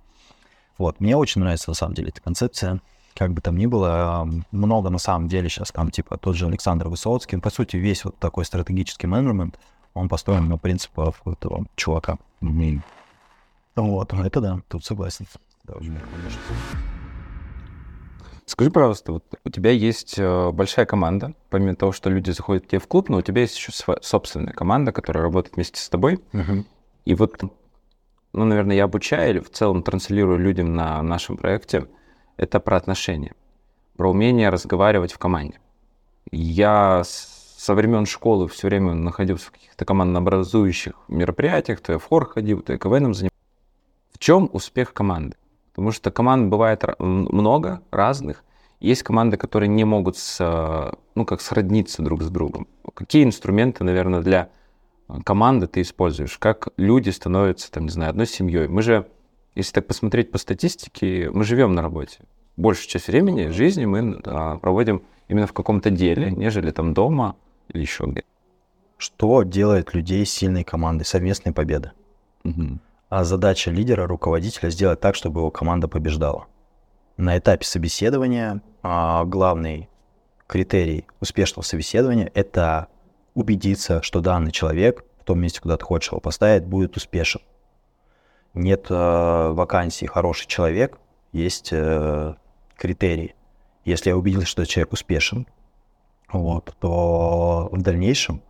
Вот, мне очень нравится на самом деле эта концепция. Как бы там ни было, много на самом деле сейчас там, типа, тот же Александр Высоцкий, по сути, весь вот такой стратегический менеджмент, он построен на принципах этого чувака. Mm-hmm. Вот, это да, тут согласен. Да, Скажи, пожалуйста, вот у тебя есть э, большая команда, помимо того, что люди заходят к тебе в клуб, но у тебя есть еще собственная команда, которая работает вместе с тобой. Uh-huh. И вот, ну, наверное, я обучаю или в целом транслирую людям на нашем проекте, это про отношения, про умение разговаривать в команде. Я со времен школы все время находился в каких-то командообразующих мероприятиях, то я в хор ходил, то я КВНом занимался. В чем успех команды? Потому что команд бывает много разных. Есть команды, которые не могут с, ну, как сродниться друг с другом. Какие инструменты, наверное, для команды ты используешь? Как люди становятся, там, не знаю, одной семьей? Мы же, если так посмотреть по статистике, мы живем на работе. Большую часть времени, жизни мы а, проводим именно в каком-то деле, нежели там дома или еще где. Что делает людей сильной командой? Совместные победы. Угу. А задача лидера, руководителя сделать так, чтобы его команда побеждала. На этапе собеседования а, главный критерий успешного собеседования – это убедиться, что данный человек в том месте, куда ты хочешь его поставить, будет успешен. Нет э, вакансии хороший человек, есть э, критерии. Если я убедился, что человек успешен, вот, то в дальнейшем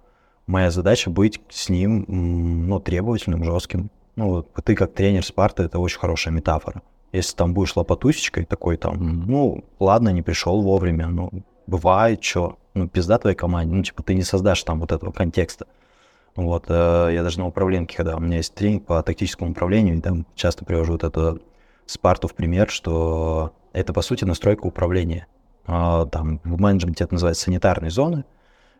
моя задача быть с ним ну, требовательным, жестким, ну, ты как тренер Спарта, это очень хорошая метафора. Если там будешь лопатусечкой такой там, ну, ладно, не пришел вовремя, ну, бывает, что, ну, пизда твоей команде, ну, типа, ты не создашь там вот этого контекста. Вот, э, я даже на управленке, когда у меня есть тренинг по тактическому управлению, и там часто привожу вот эту Спарту в пример, что это, по сути, настройка управления. Э, там в менеджменте это называется санитарные зоны,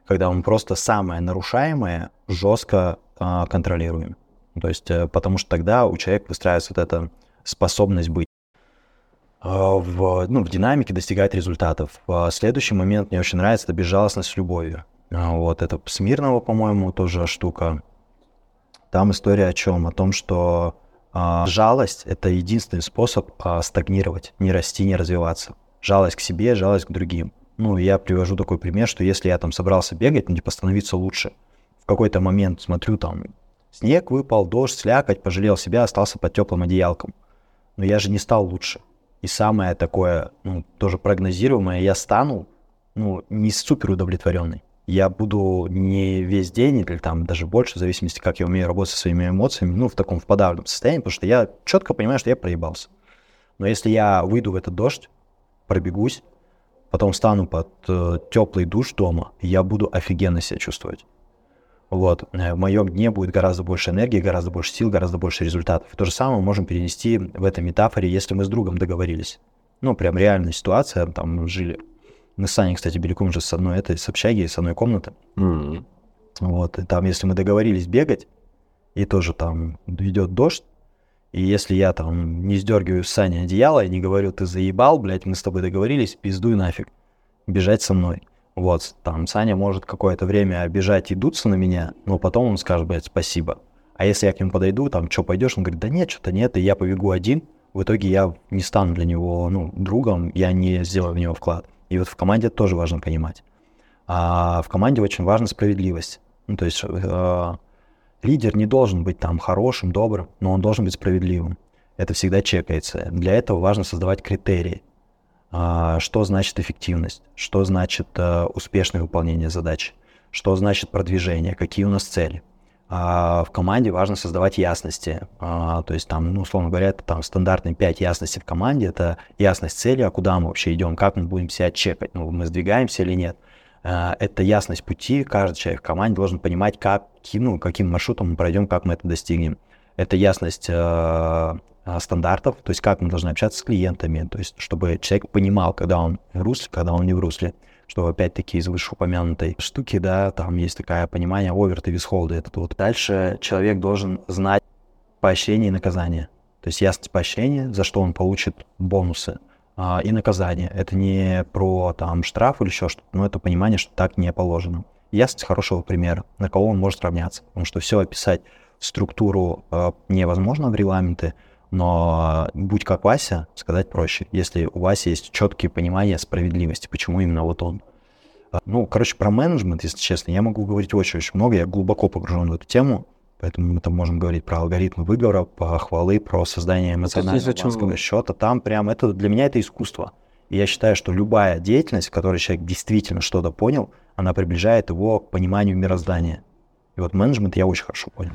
когда он просто самое нарушаемое жестко э, контролируем. То есть, э, потому что тогда у человека выстраивается вот эта способность быть э, в, ну, в динамике, достигать результатов. А следующий момент мне очень нравится, это безжалостность с любовью. А вот это Смирного, по-моему, тоже штука. Там история о чем? О том, что а, жалость — это единственный способ стагнировать, не расти, не развиваться. Жалость к себе, жалость к другим. Ну, я привожу такой пример, что если я там собрался бегать, ну, типа, становиться лучше, в какой-то момент смотрю там, Снег выпал, дождь, слякоть, пожалел себя, остался под теплым одеялком. Но я же не стал лучше. И самое такое, ну, тоже прогнозируемое, я стану, ну, не супер удовлетворенный. Я буду не весь день или там даже больше, в зависимости, как я умею работать со своими эмоциями, ну, в таком в подавленном состоянии, потому что я четко понимаю, что я проебался. Но если я выйду в этот дождь, пробегусь, потом стану под э, теплый душ дома, я буду офигенно себя чувствовать. Вот. Э, в моем дне будет гораздо больше энергии, гораздо больше сил, гораздо больше результатов. То же самое мы можем перенести в этой метафоре, если мы с другом договорились. Ну, прям реальная ситуация, там жили. Мы с Саней, кстати, Беляком же с одной этой, с общаги, с одной комнаты. Mm-hmm. Вот, и там, если мы договорились бегать, и тоже там идет дождь, и если я там не сдергиваю с Саней одеяло и не говорю, ты заебал, блядь, мы с тобой договорились, пиздуй нафиг, бежать со мной. Вот, там Саня может какое-то время обижать и дуться на меня, но потом он скажет, блядь, спасибо. А если я к нему подойду, там, что пойдешь? Он говорит, да нет, что-то нет, и я побегу один. В итоге я не стану для него, ну, другом, я не сделаю в него вклад. И вот в команде это тоже важно понимать. А в команде очень важна справедливость. Ну, то есть э, лидер не должен быть там хорошим, добрым, но он должен быть справедливым. Это всегда чекается. Для этого важно создавать критерии. А, что значит эффективность, что значит э, успешное выполнение задач, что значит продвижение, какие у нас цели. А, в команде важно создавать ясности. А, то есть там, ну, условно говоря, это там стандартные 5 ясностей в команде. Это ясность цели, а куда мы вообще идем, как мы будем себя чекать, ну, мы сдвигаемся или нет. Это ясность пути. Каждый человек в команде должен понимать, как, ну, каким маршрутом мы пройдем, как мы это достигнем. Это ясность э, стандартов, то есть как мы должны общаться с клиентами, то есть чтобы человек понимал, когда он в русле, когда он не в русле, что опять-таки из вышеупомянутой штуки, да, там есть такое понимание оверт и висхолда, этот вот. Дальше человек должен знать поощрение и наказание, то есть ясность поощрения, за что он получит бонусы, а, и наказание. Это не про там штраф или еще что-то, но это понимание, что так не положено. Ясность хорошего примера, на кого он может равняться. Потому что все описать структуру э, невозможно в регламенты, но будь как Вася, сказать проще, если у Васи есть четкие понимания справедливости, почему именно вот он. А, ну, короче, про менеджмент, если честно, я могу говорить очень-очень много, я глубоко погружен в эту тему, поэтому мы там можем говорить про алгоритмы выговора, похвалы, про создание ну, эмоционального банковского счета. Там прям это, для меня это искусство. И я считаю, что любая деятельность, в которой человек действительно что-то понял, она приближает его к пониманию мироздания. И вот менеджмент я очень хорошо понял.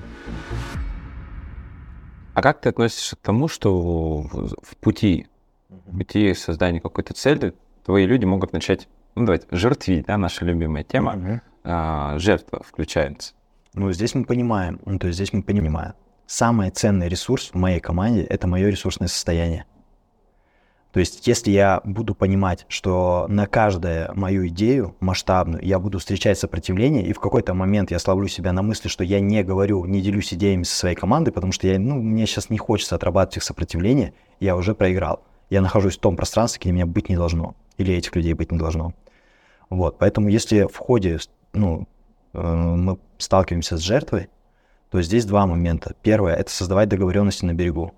А как ты относишься к тому, что в пути, в пути создания какой-то цели твои люди могут начать, ну давайте, жертвить, да, наша любимая тема, uh-huh. а, жертва включается? Ну, здесь мы понимаем, ну, то есть здесь мы понимаем, самый ценный ресурс в моей команде — это мое ресурсное состояние. То есть, если я буду понимать, что на каждую мою идею масштабную я буду встречать сопротивление, и в какой-то момент я славлю себя на мысли, что я не говорю, не делюсь идеями со своей командой, потому что я, ну, мне сейчас не хочется отрабатывать их сопротивление, я уже проиграл. Я нахожусь в том пространстве, где меня быть не должно, или этих людей быть не должно. Вот, поэтому если в ходе, ну, э, мы сталкиваемся с жертвой, то здесь два момента. Первое — это создавать договоренности на берегу.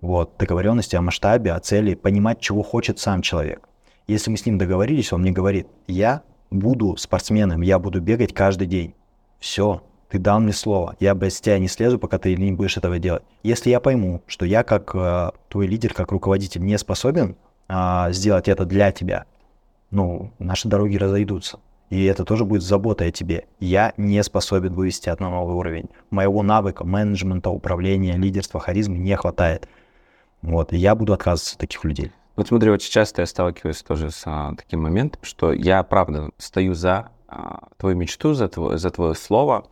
Вот, договоренности о масштабе, о цели, понимать, чего хочет сам человек. Если мы с ним договорились, он мне говорит, я буду спортсменом, я буду бегать каждый день. Все, ты дал мне слово, я без тебя не слезу, пока ты не будешь этого делать. Если я пойму, что я как э, твой лидер, как руководитель не способен э, сделать это для тебя, ну, наши дороги разойдутся. И это тоже будет забота о тебе. Я не способен вывести тебя на новый уровень. Моего навыка, менеджмента, управления, лидерства, харизмы не хватает. Вот, и я буду отказываться от таких людей. Вот смотри, очень часто я сталкиваюсь тоже с а, таким моментом, что я, правда, стою за а, твою мечту, за, твое, за твое слово,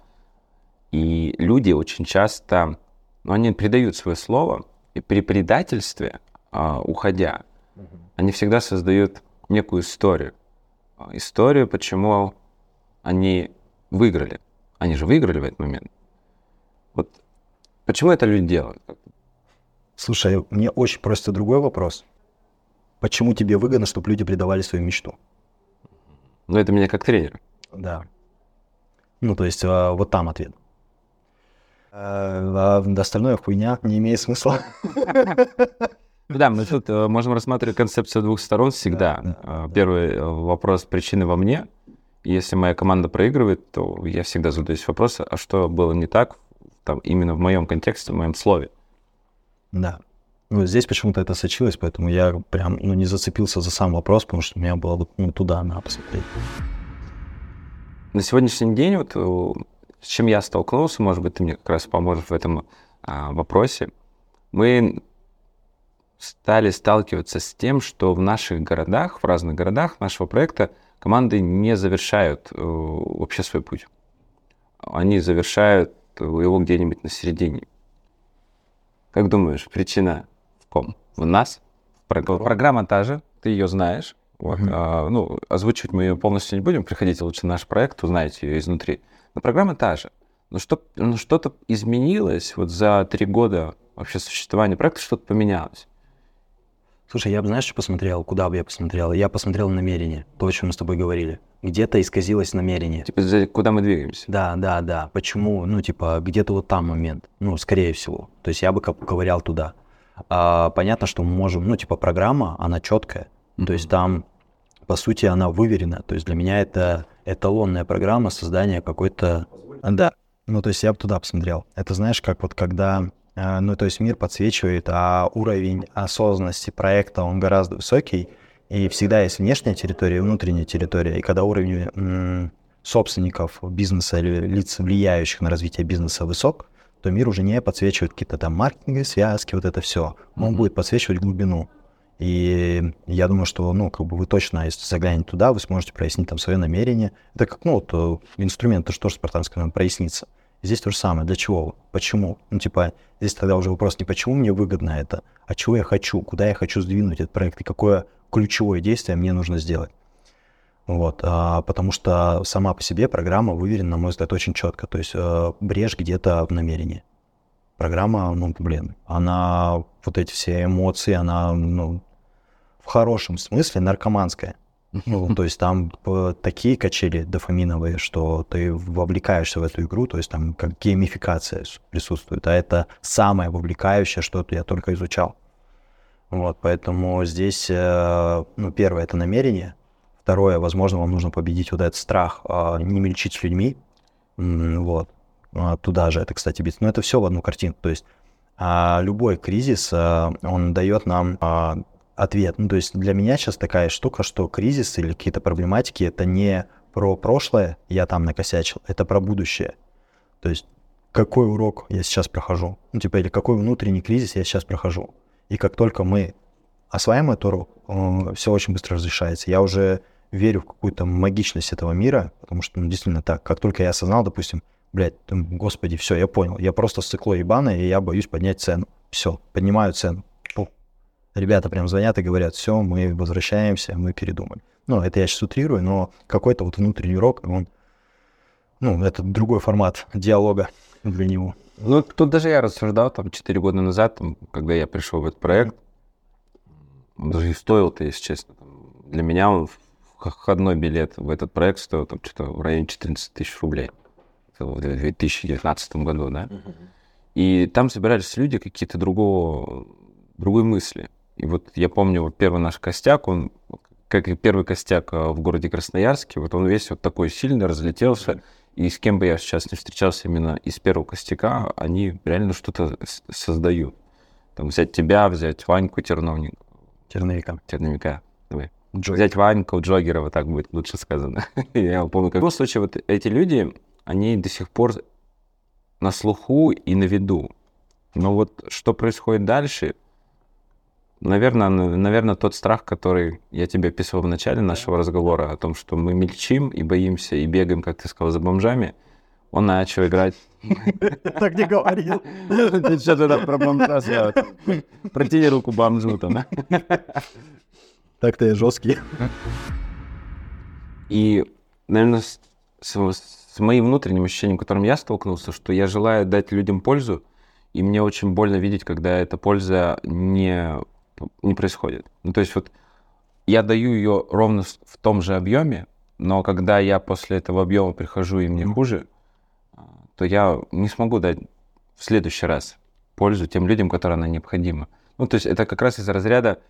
и люди очень часто, ну, они предают свое слово, и при предательстве, а, уходя, угу. они всегда создают некую историю. Историю, почему они выиграли. Они же выиграли в этот момент. Вот почему это люди делают? Слушай, мне очень просто другой вопрос. Почему тебе выгодно, чтобы люди предавали свою мечту? Ну, это меня как тренер. Да. Ну, то есть, а, вот там ответ. А, а остальное хуйня не имеет смысла. Да, мы тут э, можем рассматривать концепцию двух сторон всегда. Да, да, Первый да. вопрос причины во мне. Если моя команда проигрывает, то я всегда задаюсь вопросом, а что было не так там, именно в моем контексте, в моем слове. Да. Ну, здесь почему-то это сочилось, поэтому я прям ну, не зацепился за сам вопрос, потому что у меня было ну, туда надо посмотреть. На сегодняшний день, вот э, с чем я столкнулся, может быть, ты мне как раз поможешь в этом а, вопросе. Мы стали сталкиваться с тем, что в наших городах, в разных городах нашего проекта команды не завершают э, вообще свой путь. Они завершают его где-нибудь на середине. Как думаешь, причина в ком? В нас? Программа та же, ты ее знаешь. Вот. Mm-hmm. А, ну, озвучивать мы ее полностью не будем. Приходите лучше наш проект, узнаете ее изнутри. Но программа та же. Но что, ну, что-то изменилось вот за три года вообще существования проекта, что-то поменялось. Слушай, я бы, знаешь, что посмотрел? Куда бы я посмотрел? Я посмотрел намерение, то, о чем мы с тобой говорили. Где-то исказилось намерение. Типа, куда мы двигаемся? Да, да, да. Почему? Ну, типа, где-то вот там момент. Ну, скорее всего. То есть я бы ковырял туда. А, понятно, что мы можем, ну, типа, программа, она четкая. Mm-hmm. То есть там, по сути, она выверена. То есть для меня это эталонная программа создания какой-то... Да. Ну, то есть я бы туда посмотрел. Это знаешь, как вот когда ну, то есть мир подсвечивает, а уровень осознанности проекта, он гораздо высокий, и всегда есть внешняя территория и внутренняя территория. И когда уровень м- собственников бизнеса или лиц, влияющих на развитие бизнеса, высок, то мир уже не подсвечивает какие-то там маркетинговые связки, вот это все. Он mm-hmm. будет подсвечивать глубину. И я думаю, что, ну, как бы вы точно, если заглянете туда, вы сможете прояснить там свое намерение. Это как, ну, вот э, инструмент, это же тоже спартанское нам прояснится. Здесь то же самое. Для чего? Почему? Ну, типа, здесь тогда уже вопрос не почему мне выгодно это, а чего я хочу, куда я хочу сдвинуть этот проект и какое ключевое действие мне нужно сделать. Вот, а, потому что сама по себе программа выверена, на мой взгляд, очень четко. То есть э, брешь где-то в намерении. Программа, ну, блин, она, вот эти все эмоции, она, ну, в хорошем смысле наркоманская. Ну, то есть там такие качели дофаминовые, что ты вовлекаешься в эту игру, то есть там как геймификация присутствует, а это самое вовлекающее, что я только изучал. Вот, поэтому здесь, э, ну, первое, это намерение. Второе, возможно, вам нужно победить вот этот страх, а, не мельчить с людьми. Вот. А, Туда же это, кстати, бить. Но это все в одну картинку. То есть а, любой кризис, а, он дает нам ответ. Ну, то есть для меня сейчас такая штука, что кризис или какие-то проблематики это не про прошлое, я там накосячил, это про будущее. То есть какой урок я сейчас прохожу, ну, типа, или какой внутренний кризис я сейчас прохожу. И как только мы осваиваем этот урок, все очень быстро разрешается. Я уже верю в какую-то магичность этого мира, потому что, ну, действительно так, как только я осознал, допустим, блядь, господи, все, я понял, я просто стекло ебаное, и я боюсь поднять цену. Все, поднимаю цену. Ребята прям звонят и говорят, все, мы возвращаемся, мы передумали. Ну, это я сейчас утрирую, но какой-то вот внутренний урок, он, ну, это другой формат диалога для него. Ну, тут даже я рассуждал там 4 года назад, там, когда я пришел в этот проект, он даже и стоил-то, если честно. Для меня он входной билет в этот проект стоил там что-то в районе 14 тысяч рублей. Это в 2019 году, да? И там собирались люди какие-то другого, другой мысли. И вот я помню, вот первый наш костяк, он, как и первый костяк э, в городе Красноярске, вот он весь вот такой сильный, разлетелся. И с кем бы я сейчас не встречался именно из первого костяка, они реально что-то создают. Там взять тебя, взять Ваньку Терновник, Черновика. Терновика, давай. Джой. Взять Ваньку Джогерова, так будет лучше сказано. Я помню, как... В любом случае, вот эти люди, они до сих пор на слуху и на виду. Но вот что происходит дальше, наверное, наверное, тот страх, который я тебе описывал в начале нашего разговора, о том, что мы мельчим и боимся, и бегаем, как ты сказал, за бомжами, он начал играть. Так не говорил. Ты что тогда про бомжа? Протяни руку бомжу там. да? Так-то я жесткий. И, наверное, с моим внутренним ощущением, которым я столкнулся, что я желаю дать людям пользу, и мне очень больно видеть, когда эта польза не, не происходит. Ну, то есть вот я даю ее ровно в том же объеме, но когда я после этого объема прихожу и мне хуже, а, то я не смогу дать в следующий раз пользу тем людям, которым она необходима. Ну, то есть это как раз из разряда,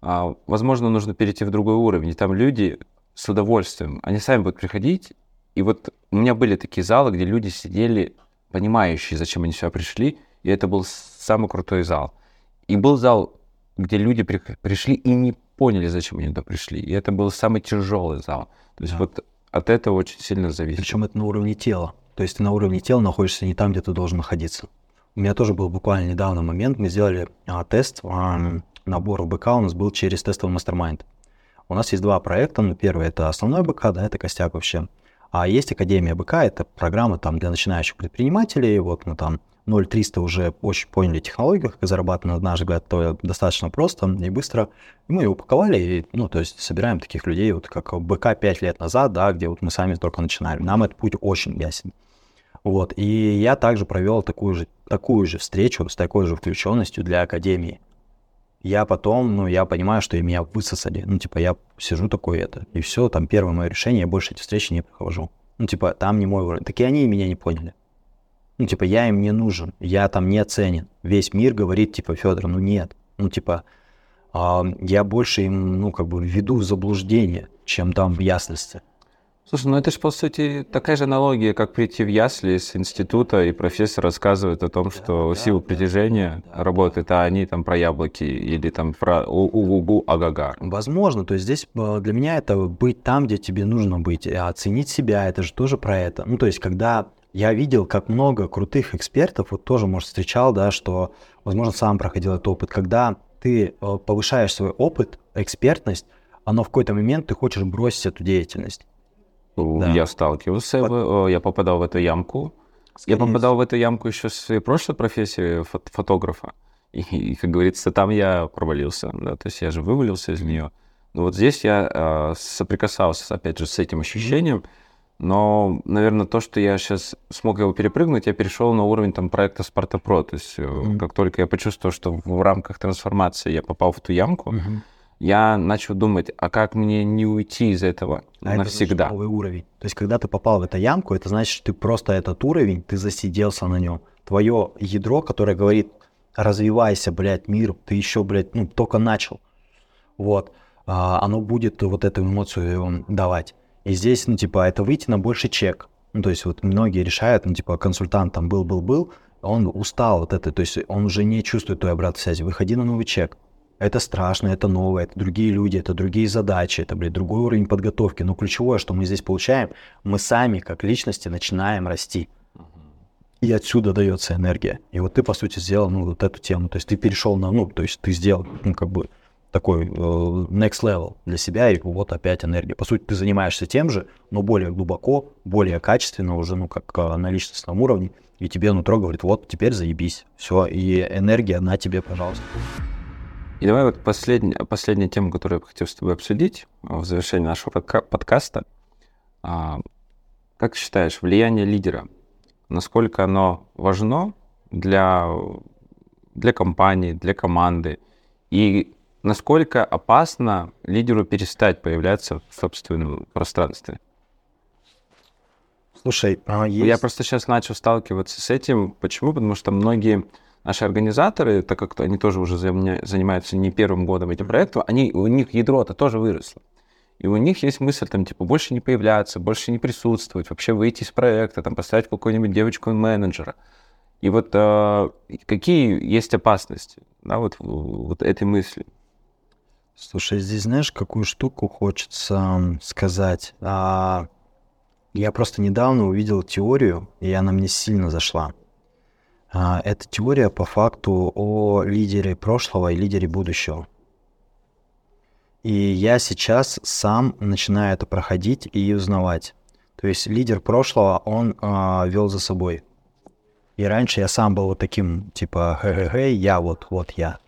а, возможно, нужно перейти в другой уровень. И там люди с удовольствием, они сами будут приходить. И вот у меня были такие залы, где люди сидели, понимающие, зачем они сюда пришли, и это был самый крутой зал. И был зал, где люди при- пришли и не поняли, зачем они туда пришли. И это был самый тяжелый зал. То есть Да. вот от этого очень сильно зависит. Причем это на уровне тела. То есть ты на уровне тела находишься не там, где ты должен находиться. У меня тоже был буквально недавно момент. Мы сделали а, тест, а, набор БК у нас был через тестовый мастер-майнд. У нас есть два проекта. Ну, первый это основной БК, да, это костяк вообще. А есть Академия БК, это программа там для начинающих предпринимателей. Вот мы там 0300 уже очень поняли технологию, как зарабатывать, на наш взгляд, то достаточно просто и быстро. И мы ее упаковали, и, ну, то есть собираем таких людей, вот как БК 5 лет назад, да, где вот мы сами только начинали. Нам этот путь очень ясен. Вот, и я также провел такую же, такую же встречу с такой же включенностью для Академии. Я потом, ну, я понимаю, что и меня высосали. Ну, типа, я сижу такой это, и все, там первое мое решение, я больше эти встречи не провожу. Ну, типа, там не мой уровень. Так и они меня не поняли. Ну, типа, я им не нужен, я там не ценен. Весь мир говорит, типа, Федор, ну нет. Ну, типа, а, я больше им, ну, как бы веду в заблуждение, чем там в ясности. Слушай, ну это же, по сути, такая же аналогия, как прийти в ясли с института, и профессор рассказывает о том, что да, сила да, притяжения да, работает, а они там про яблоки или там про у-у-гу агага. Возможно, то есть здесь э, для меня это быть там, где тебе нужно быть, и оценить себя, это же тоже про это. Ну, то есть, когда я видел, как много крутых экспертов, вот тоже, может, встречал, да, что, возможно, сам проходил этот опыт, когда ты э, повышаешь свой опыт, экспертность, а но в какой-то момент ты хочешь бросить эту деятельность. Да. Я сталкивался, в- э, я попадал в эту ямку. Я Скорее попадал в эту ямку еще с своей прошлой профессии фот- фотографа. И, и, как говорится, там я провалился. Да? То есть я же вывалился из нее. Но вот здесь я э, соприкасался, опять же, с этим ощущением. Но, наверное, то, что я сейчас смог его перепрыгнуть, я перешел на уровень там, проекта Спарта Про. То есть э, Мгм. как только я почувствовал, что в рамках трансформации я попал в ту ямку, я начал думать, а как мне не уйти из этого А это навсегда? значит новый уровень. То есть, когда ты попал в эту ямку, это значит, что ты просто этот уровень, ты засиделся на нем. Твое ядро, которое говорит, развивайся, блядь, мир, ты еще, блядь, ну, только начал. Вот. А, оно будет вот эту эмоцию м, давать. И здесь, ну, типа, это выйти на больший чек. Ну, то есть, вот многие решают, ну, типа, консультант там был-был-был, он устал от этой, то есть, он уже не чувствует той обратной связи. Выходи на новый чек. Это страшно, это новое, это другие люди, это другие задачи, это, блядь, другой уровень подготовки. Но ключевое, что мы здесь получаем, мы сами, как личности, начинаем расти. И отсюда дается энергия. И вот ты, по сути, сделал, ну, вот эту тему. То есть ты перешел на, ну, то есть ты сделал, ну, как бы, такой э, next level для себя, и вот опять энергия. По сути, ты занимаешься тем же, но более глубоко, более качественно уже, ну, как э, на личностном уровне, и тебе нутро говорит, вот, теперь заебись, все, и энергия на тебе, пожалуйста. И давай вот последняя, последняя тема, которую я хотел с тобой обсудить а, в завершении нашего подка- подкаста. А, Как считаешь, влияние лидера, насколько оно важно для, для компании, для команды? И насколько опасно лидеру перестать появляться в собственном пространстве? Слушай, а есть... Я просто сейчас начал сталкиваться с этим. Почему? Потому что многие наши организаторы, так как они тоже уже занимаются не первым годом этим проектом, они, у них ядро-то тоже выросло. И у них есть мысль, там, типа, больше не появляться, больше не присутствовать, вообще выйти из проекта, там, поставить какую-нибудь девочку-менеджера. И вот э, какие есть опасности, да, вот, вот этой мысли? Слушай, здесь знаешь, какую штуку хочется сказать? А, я просто недавно увидел теорию, и она мне сильно зашла. А, это теория по факту о лидере прошлого и лидере будущего. И я сейчас сам начинаю это проходить и узнавать. То есть лидер прошлого, он а, вел за собой. И раньше я сам был вот таким, типа, хе-хе-хе, я вот, вот я.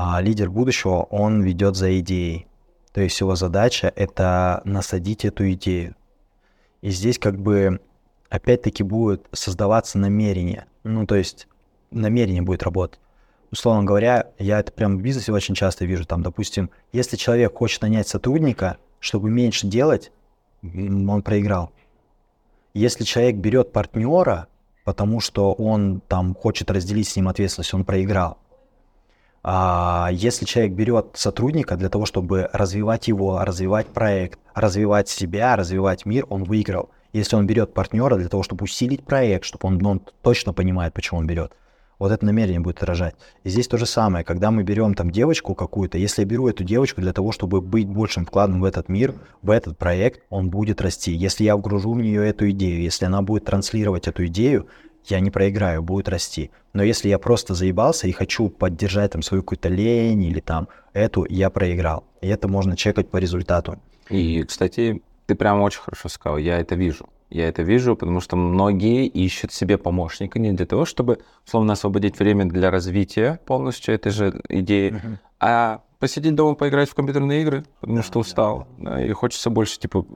А лидер будущего, он ведет за идеей. То есть его задача — это насадить эту идею. И здесь как бы опять-таки будет создаваться намерение. Ну, то есть намерение будет работать. Условно говоря, я это прям в бизнесе очень часто вижу. Там, допустим, если человек хочет нанять сотрудника, чтобы меньше делать, он проиграл. Если человек берет партнера, потому что он там хочет разделить с ним ответственность, он проиграл. А если человек берет сотрудника для того, чтобы развивать его, развивать проект, развивать себя, развивать мир, он выиграл. Если он берет партнера для того, чтобы усилить проект, чтобы он, он точно понимает, почему он берет, вот это намерение будет отражать. И здесь то же самое, когда мы берем там девочку какую-то, если я беру эту девочку для того, чтобы быть большим вкладом в этот мир, в этот проект, он будет расти. Если я вгружу в нее эту идею, если она будет транслировать эту идею, я не проиграю, будет расти. Но если я просто заебался и хочу поддержать там свою какую-то лень или там эту, я проиграл. И это можно чекать по результату. И, кстати, ты прям очень хорошо сказал, я это вижу. Я это вижу, потому что многие ищут себе помощника не для того, чтобы, условно, освободить время для развития полностью этой же идеи, а посидеть дома, поиграть в компьютерные игры, потому что устал. да, и хочется больше, типа,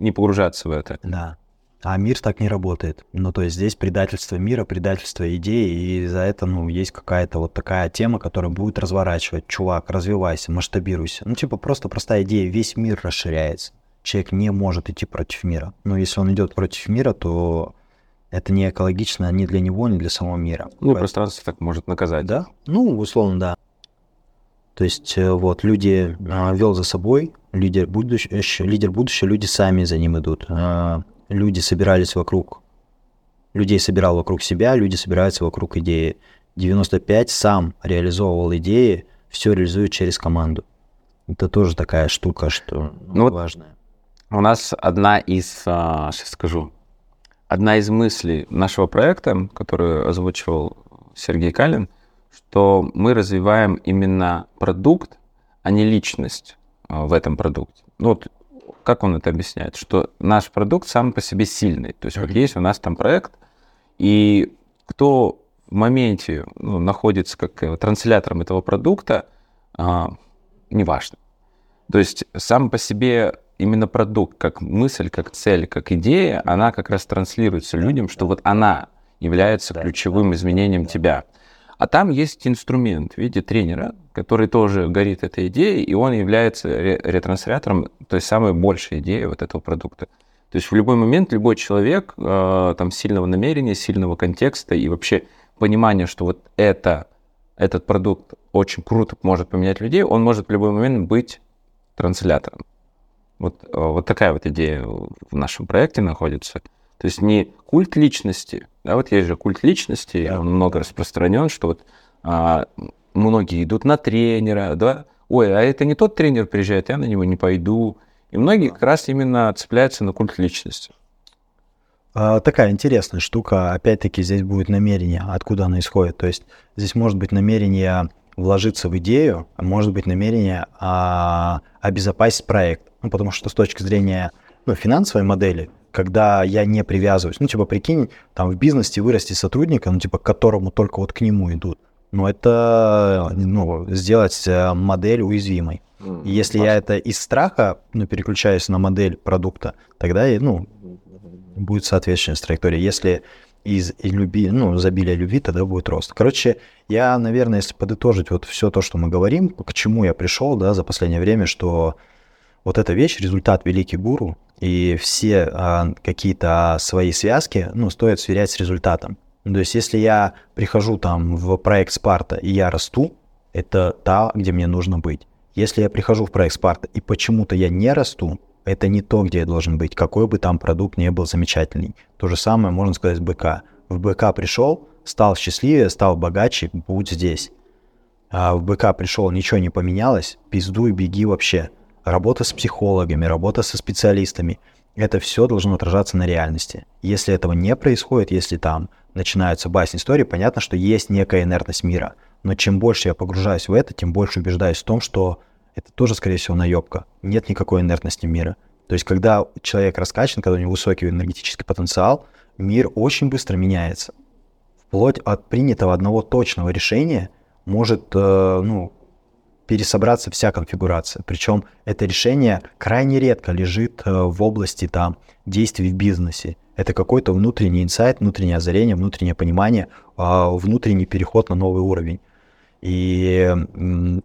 не погружаться в это. Да. А мир так не работает. Ну, то есть здесь предательство мира, предательство идеи, и за это, ну, есть какая-то вот такая тема, которая будет разворачивать. Чувак, развивайся, масштабируйся. Ну, типа, просто простая идея, весь мир расширяется. Человек не может идти против мира. Но если он идет против мира, то это не экологично ни для него, ни для самого мира. Ну, Поэтому- пространство так может наказать. Да? Ну, условно, да. То есть э, вот люди а, вел за собой, лидер будущего, лидер будущего, люди сами за ним идут. А, люди собирались вокруг, людей собирал вокруг себя, люди собираются вокруг идеи. 95 сам реализовывал идеи, все реализует через команду. Это тоже такая штука, что ну, Ну важная. У нас одна из, сейчас скажу, одна из мыслей нашего проекта, которую озвучивал Сергей Калин, что мы развиваем именно продукт, а не личность а, в этом продукте. Ну вот как он это объясняет? Что наш продукт сам по себе сильный. То есть вот есть у нас там проект, и кто в моменте ну, находится как э, транслятором этого продукта, а, неважно. То есть сам по себе именно продукт, как мысль, как цель, как идея, она как раз транслируется людям, что вот она является ключевым изменением тебя. А там есть инструмент в виде тренера, который тоже горит этой идеей, и он является ретранслятором той самой большей идеи вот этого продукта. То есть в любой момент любой человек э, там сильного намерения, сильного контекста и вообще понимания, что вот это, этот продукт очень круто может поменять людей, он может в любой момент быть транслятором. Вот, э, вот такая вот идея в нашем проекте находится. То есть не культ личности, да, вот есть же культ личности, он много распространен, что вот а, многие идут на тренера, да, ой, а это не тот тренер приезжает, я на него не пойду. И многие как раз именно цепляются на культ личности. А, такая интересная штука. Опять-таки здесь будет намерение, откуда оно исходит. То есть здесь может быть намерение вложиться в идею, а может быть намерение а, обезопасить проект. Ну, потому что с точки зрения ну, финансовой модели, когда я не привязываюсь, ну, типа, прикинь, там в бизнесе вырасти сотрудника, ну, типа, к которому только вот к нему идут. Ну, это, ну, сделать э, модель уязвимой. И если я это из страха, ну, переключаюсь на модель продукта, тогда, ну, будет соответствующая траектория. Если из люби, ну, изобилия любви, тогда будет рост. Короче, я, наверное, если подытожить вот все то, что мы говорим, к чему я пришел, да, за последнее время, что вот эта вещь, результат великий гуру, и все а, какие-то свои связки, ну, стоит сверять с результатом. То есть, если я прихожу там в проект Спарта и я расту, это та, где мне нужно быть. Если я прихожу в проект Спарта и почему-то я не расту, это не то, где я должен быть, какой бы там продукт не был замечательный. То же самое можно сказать с БК. В БК пришел, стал счастливее, стал богаче, будь здесь. А в БК пришел, ничего не поменялось, пиздуй, беги вообще. Работа с психологами, работа со специалистами. Это все должно отражаться на реальности. Если этого не происходит, если там начинаются басни истории, понятно, что есть некая инертность мира. Но чем больше я погружаюсь в это, тем больше убеждаюсь в том, что это тоже, скорее всего, наебка. Нет никакой инертности мира. То есть, когда человек раскачан, когда у него высокий энергетический потенциал, мир очень быстро меняется. Вплоть от принятого одного точного решения может э, ну, пересобраться вся конфигурация. Причем это решение крайне редко лежит э, в области там, действий в бизнесе. Это какой-то внутренний инсайт, внутреннее озарение, внутреннее понимание, э, внутренний переход на новый уровень. И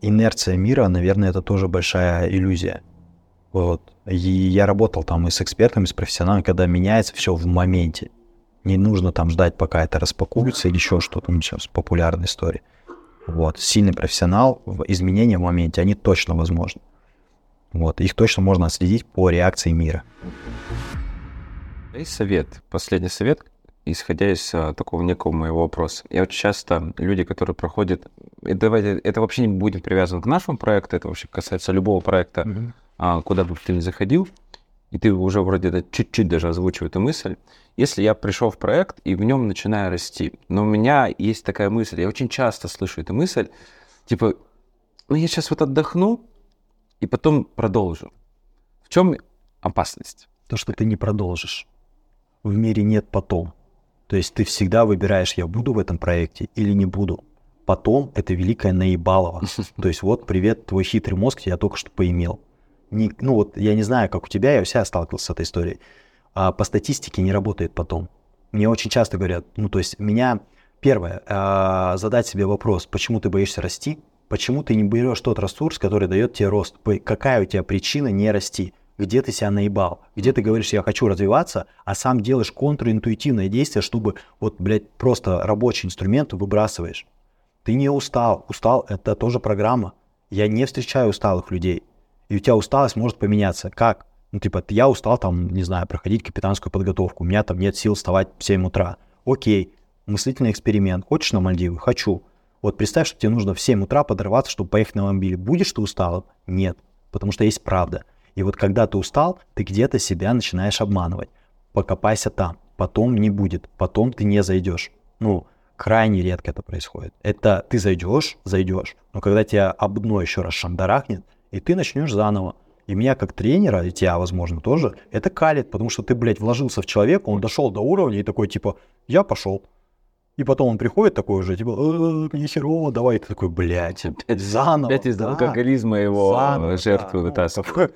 инерция мира, наверное, это тоже большая иллюзия. Вот. И я работал там и с экспертами, и с профессионалами, когда меняется все в моменте. Не нужно там ждать, пока это распакуется или еще что-то. Ну, сейчас популярная история. Вот. Сильный профессионал, изменения в моменте, они точно возможны. Вот. Их точно можно отследить по реакции мира. Есть совет, последний совет, исходя из а, такого некого моего вопроса. Я очень часто люди, которые проходят, и давайте, это вообще не будет привязано к нашему проекту, это вообще касается любого проекта, mm-hmm. а, куда бы ты ни заходил, и ты уже вроде чуть-чуть даже озвучил эту мысль. Если я пришел в проект и в нем начинаю расти, но у меня есть такая мысль, я очень часто слышу эту мысль, типа, ну я сейчас вот отдохну и потом продолжу. В чем опасность? То, что ты не продолжишь. В мире нет потом. То есть ты всегда выбираешь, я буду в этом проекте или не буду. Потом это великое наебалово. То есть вот, привет, твой хитрый мозг я только что поимел. Не, ну вот я не знаю, как у тебя, я вся сталкивался с этой историей. А по статистике не работает потом. Мне очень часто говорят, ну то есть меня, первое, а, задать себе вопрос, почему ты боишься расти, почему ты не берешь тот ресурс, который дает тебе рост, какая у тебя причина не расти где ты себя наебал, где ты говоришь, я хочу развиваться, а сам делаешь контринтуитивное действие, чтобы вот, блядь, просто рабочий инструмент выбрасываешь. Ты не устал. Устал — это тоже программа. Я не встречаю усталых людей. И у тебя усталость может поменяться. Как? Ну, типа, я устал там, не знаю, проходить капитанскую подготовку. У меня там нет сил вставать в 7 утра. Окей, мыслительный эксперимент. Хочешь на Мальдивы? Хочу. Вот представь, что тебе нужно в 7 утра подорваться, чтобы поехать на мобиле. Будешь ты усталым? Нет. Потому что есть правда. И вот когда ты устал, ты где-то себя начинаешь обманывать. Покопайся там, потом не будет, потом ты не зайдешь. Ну, крайне редко это происходит. Это ты зайдешь, зайдешь, но когда тебя обно еще раз шандарахнет, и ты начнешь заново. И меня как тренера, и тебя, возможно, тоже, это калит, потому что ты, блядь, вложился в человека, он дошел до уровня и такой, типа, я пошел. И потом он приходит такой уже, типа, «Э, мне херово, давай. Ты такой, блядь, опять заново. Опять из да, алкоголизма его заново, жертву да, вытаскивает.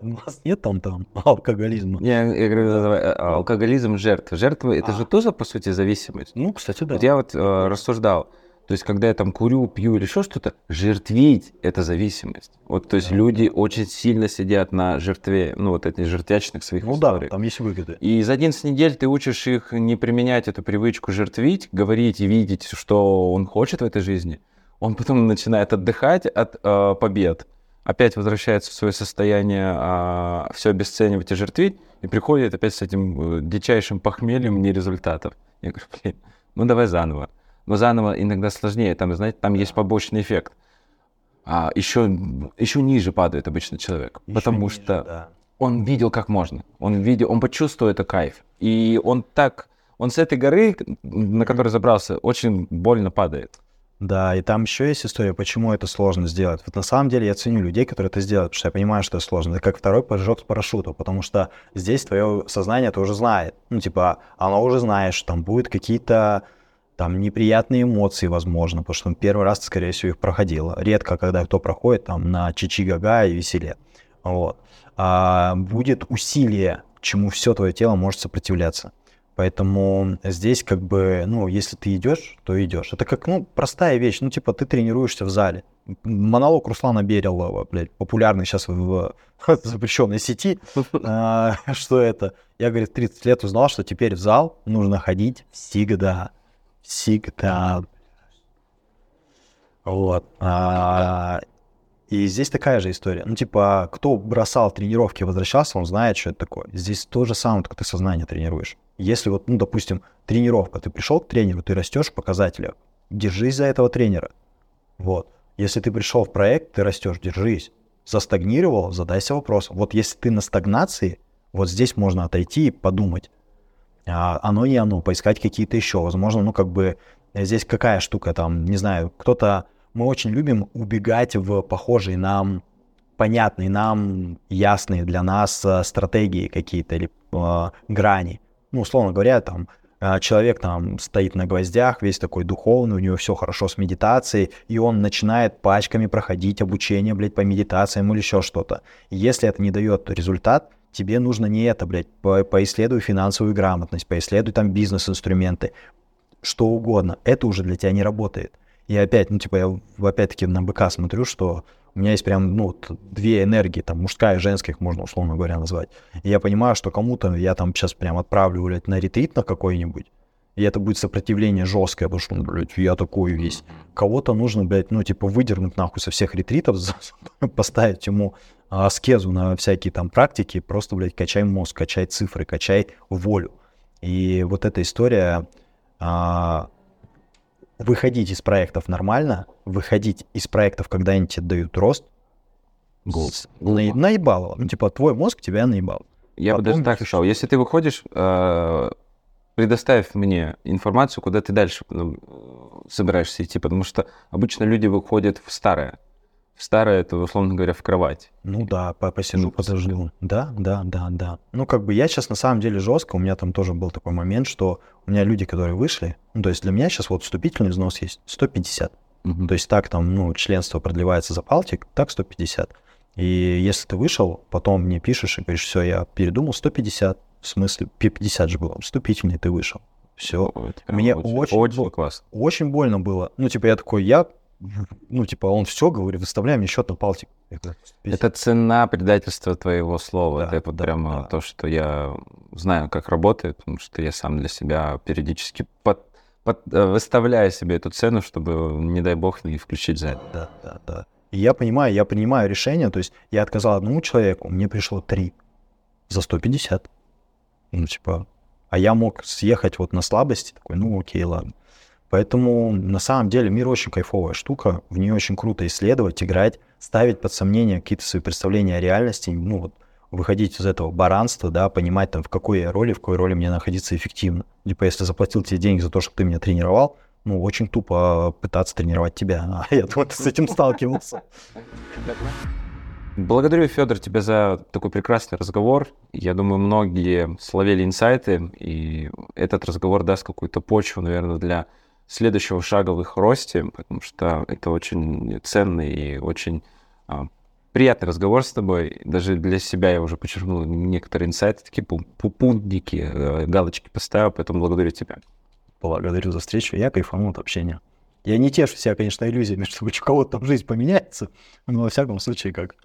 У нас нет там там алкоголизма. Не, я говорю, э, алкоголизм жертв. Жертва, это а. же тоже, по сути, зависимость. Ну, кстати, да. Вот я вот э, рассуждал. То есть, когда я там курю, пью или еще что-то, жертвить – это зависимость. Вот, то есть, Да. люди очень сильно сидят на жертве, ну, вот этих жертвячных своих Ну да, историях. там есть выгоды. И за 11 недель ты учишь их не применять эту привычку жертвить, говорить и видеть, что он хочет в этой жизни. Он потом начинает отдыхать от э, побед, опять возвращается в свое состояние все обесценивать и жертвить, и приходит опять с этим э, дичайшим похмельем не результатов. Я говорю, блин, ну давай заново. Но заново иногда сложнее, там, знаете, там есть побочный эффект. А еще, еще ниже падает обычно человек, Ещё потому ниже, что да. он видел, как можно. Он видел, он почувствовал это кайф. И он так, он с этой горы, на которой забрался, очень больно падает. Да, и там еще есть история, почему это сложно сделать. Вот на самом деле я ценю людей, которые это сделают, потому что я понимаю, что это сложно. Это как второй прыжок с парашюта, потому что здесь твое сознание это уже знает. Ну, типа, оно уже знает, что там будут какие-то там неприятные эмоции, возможно, потому что ну, первый раз скорее всего, их проходила. Редко, когда кто проходит там на чичи-гага и веселе. Вот. А, будет усилие, чему все твое тело может сопротивляться. Поэтому здесь как бы, ну, если ты идешь, то идешь. Это как, ну, простая вещь. Ну, типа, ты тренируешься в зале. Монолог Руслана Берилова, блядь, популярный сейчас в, в запрещенной сети. А, что это? Я, говорит, в 30 лет узнал, что теперь в зал нужно ходить всегда. Всегда. Вот. А, и здесь такая же история. Ну, типа, кто бросал тренировки и возвращался, он знает, что это такое. Здесь то же самое, только ты сознание тренируешь. Если вот, ну, допустим, тренировка, ты пришел к тренеру, ты растешь в показателях, держись за этого тренера. Вот. Если ты пришел в проект, ты растешь, держись. Застагнировал, задайся вопросом. Вот если ты на стагнации, вот здесь можно отойти и подумать. А, оно не оно, поискать какие-то еще. Возможно, ну, как бы, здесь какая штука там, не знаю, кто-то... Мы очень любим убегать в похожие нам, понятные нам, ясные для нас э, стратегии какие-то или э, грани. Ну, условно говоря, там, э, человек там стоит на гвоздях, весь такой духовный, у него все хорошо с медитацией, и он начинает пачками проходить обучение, блядь, по медитациям или еще что-то. Если это не дает результат, тебе нужно не это, блядь, по- поисследуй финансовую грамотность, поисследуй там бизнес-инструменты, что угодно. Это уже для тебя не работает. И опять, ну, типа, я опять-таки на БК смотрю, что у меня есть прям, ну, две энергии, там, мужская и женская, их можно, условно говоря, назвать. И я понимаю, что кому-то я там сейчас прям отправлю, блядь, на ретрит на какой-нибудь, и это будет сопротивление жесткое, потому что, ну, блядь, я такой весь. Кого-то нужно, блядь, ну, типа, выдернуть нахуй со всех ретритов, поставить ему аскезу на всякие там практики, просто, блядь, качай мозг, качай цифры, качай волю. И вот эта история, а, выходить из проектов нормально, выходить из проектов, когда они тебе дают рост, с- наe- наебалово. Ну, типа, твой мозг тебя наебал. Я бы Потом даже так сказал. Если ты выходишь, э, предоставь мне информацию, куда ты дальше ну, собираешься идти, потому что обычно люди выходят в старое. Старое, это, условно говоря, в кровать. Ну да, по- посижу, подожду. Да, да, да, да. Ну, как бы я сейчас на самом деле жестко, у меня там тоже был такой момент, что у меня люди, которые вышли, ну, то есть для меня сейчас вот вступительный взнос есть 150. Мгм. То есть так там, ну, членство продлевается за палтик, так 150. И если ты вышел, потом мне пишешь и говоришь, все, я передумал, 150. В смысле, 50 же было, вступительный ты вышел. Все. Это Мне очень очень бо- классно. Очень больно было. Ну, типа, я такой, я, ну, типа, он все, говорит, выставляй мне счет на палтик. Я говорю, 150. Это цена предательства твоего слова. Да, это вот да, прямо да. то, что я знаю, как работает, потому что я сам для себя периодически под, под- э, выставляю себе эту цену, чтобы, не дай бог, не включить за это. Да, да, да. И я понимаю, я принимаю решение, то есть я отказал одному человеку, мне пришло три за 150. Ну, типа, а я мог съехать вот на слабости, такой, ну, окей, ладно. Поэтому, на самом деле, мир очень кайфовая штука, в нее очень круто исследовать, играть, ставить под сомнение какие-то свои представления о реальности, ну, вот, выходить из этого баранства, да, понимать там, в какой я роли, в какой роли мне находиться эффективно. Типа, если заплатил тебе деньги за то, чтобы ты меня тренировал, ну, очень тупо пытаться тренировать тебя. А я ты с этим сталкивался. Благодарю, Федор, тебя за такой прекрасный разговор. Я думаю, многие словили инсайты, и этот разговор даст какую-то почву, наверное, для следующего шага в их росте, потому что это очень ценный и очень а, приятный разговор с тобой. Даже для себя я уже подчеркнул некоторые инсайты, такие пу- пу- пунктики, э, галочки поставил, поэтому благодарю тебя. Благодарю за встречу. Я кайфанул от общения. Я не тешу себя, конечно, иллюзиями, что у кого-то там жизнь поменяется, но во всяком случае как.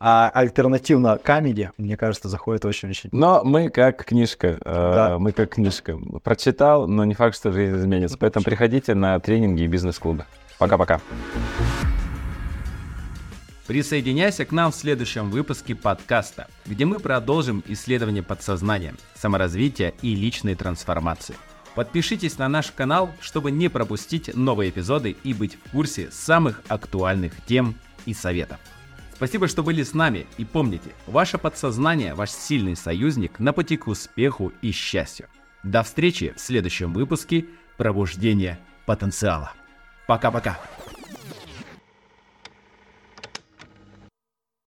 А альтернативно камеди, мне кажется, заходит очень-очень. Но мы как книжка, э, Да. мы как книжка. Прочитал, но не факт, что жизнь изменится. Поэтому приходите на тренинги и бизнес-клубы. Пока-пока. Присоединяйся к нам в следующем выпуске подкаста, где мы продолжим исследование подсознания, саморазвития и личной трансформации. Подпишитесь на наш канал, чтобы не пропустить новые эпизоды и быть в курсе самых актуальных тем и советов. Спасибо, что были с нами и помните, ваше подсознание – ваш сильный союзник на пути к успеху и счастью. До встречи в следующем выпуске «Пробуждение потенциала». Пока-пока.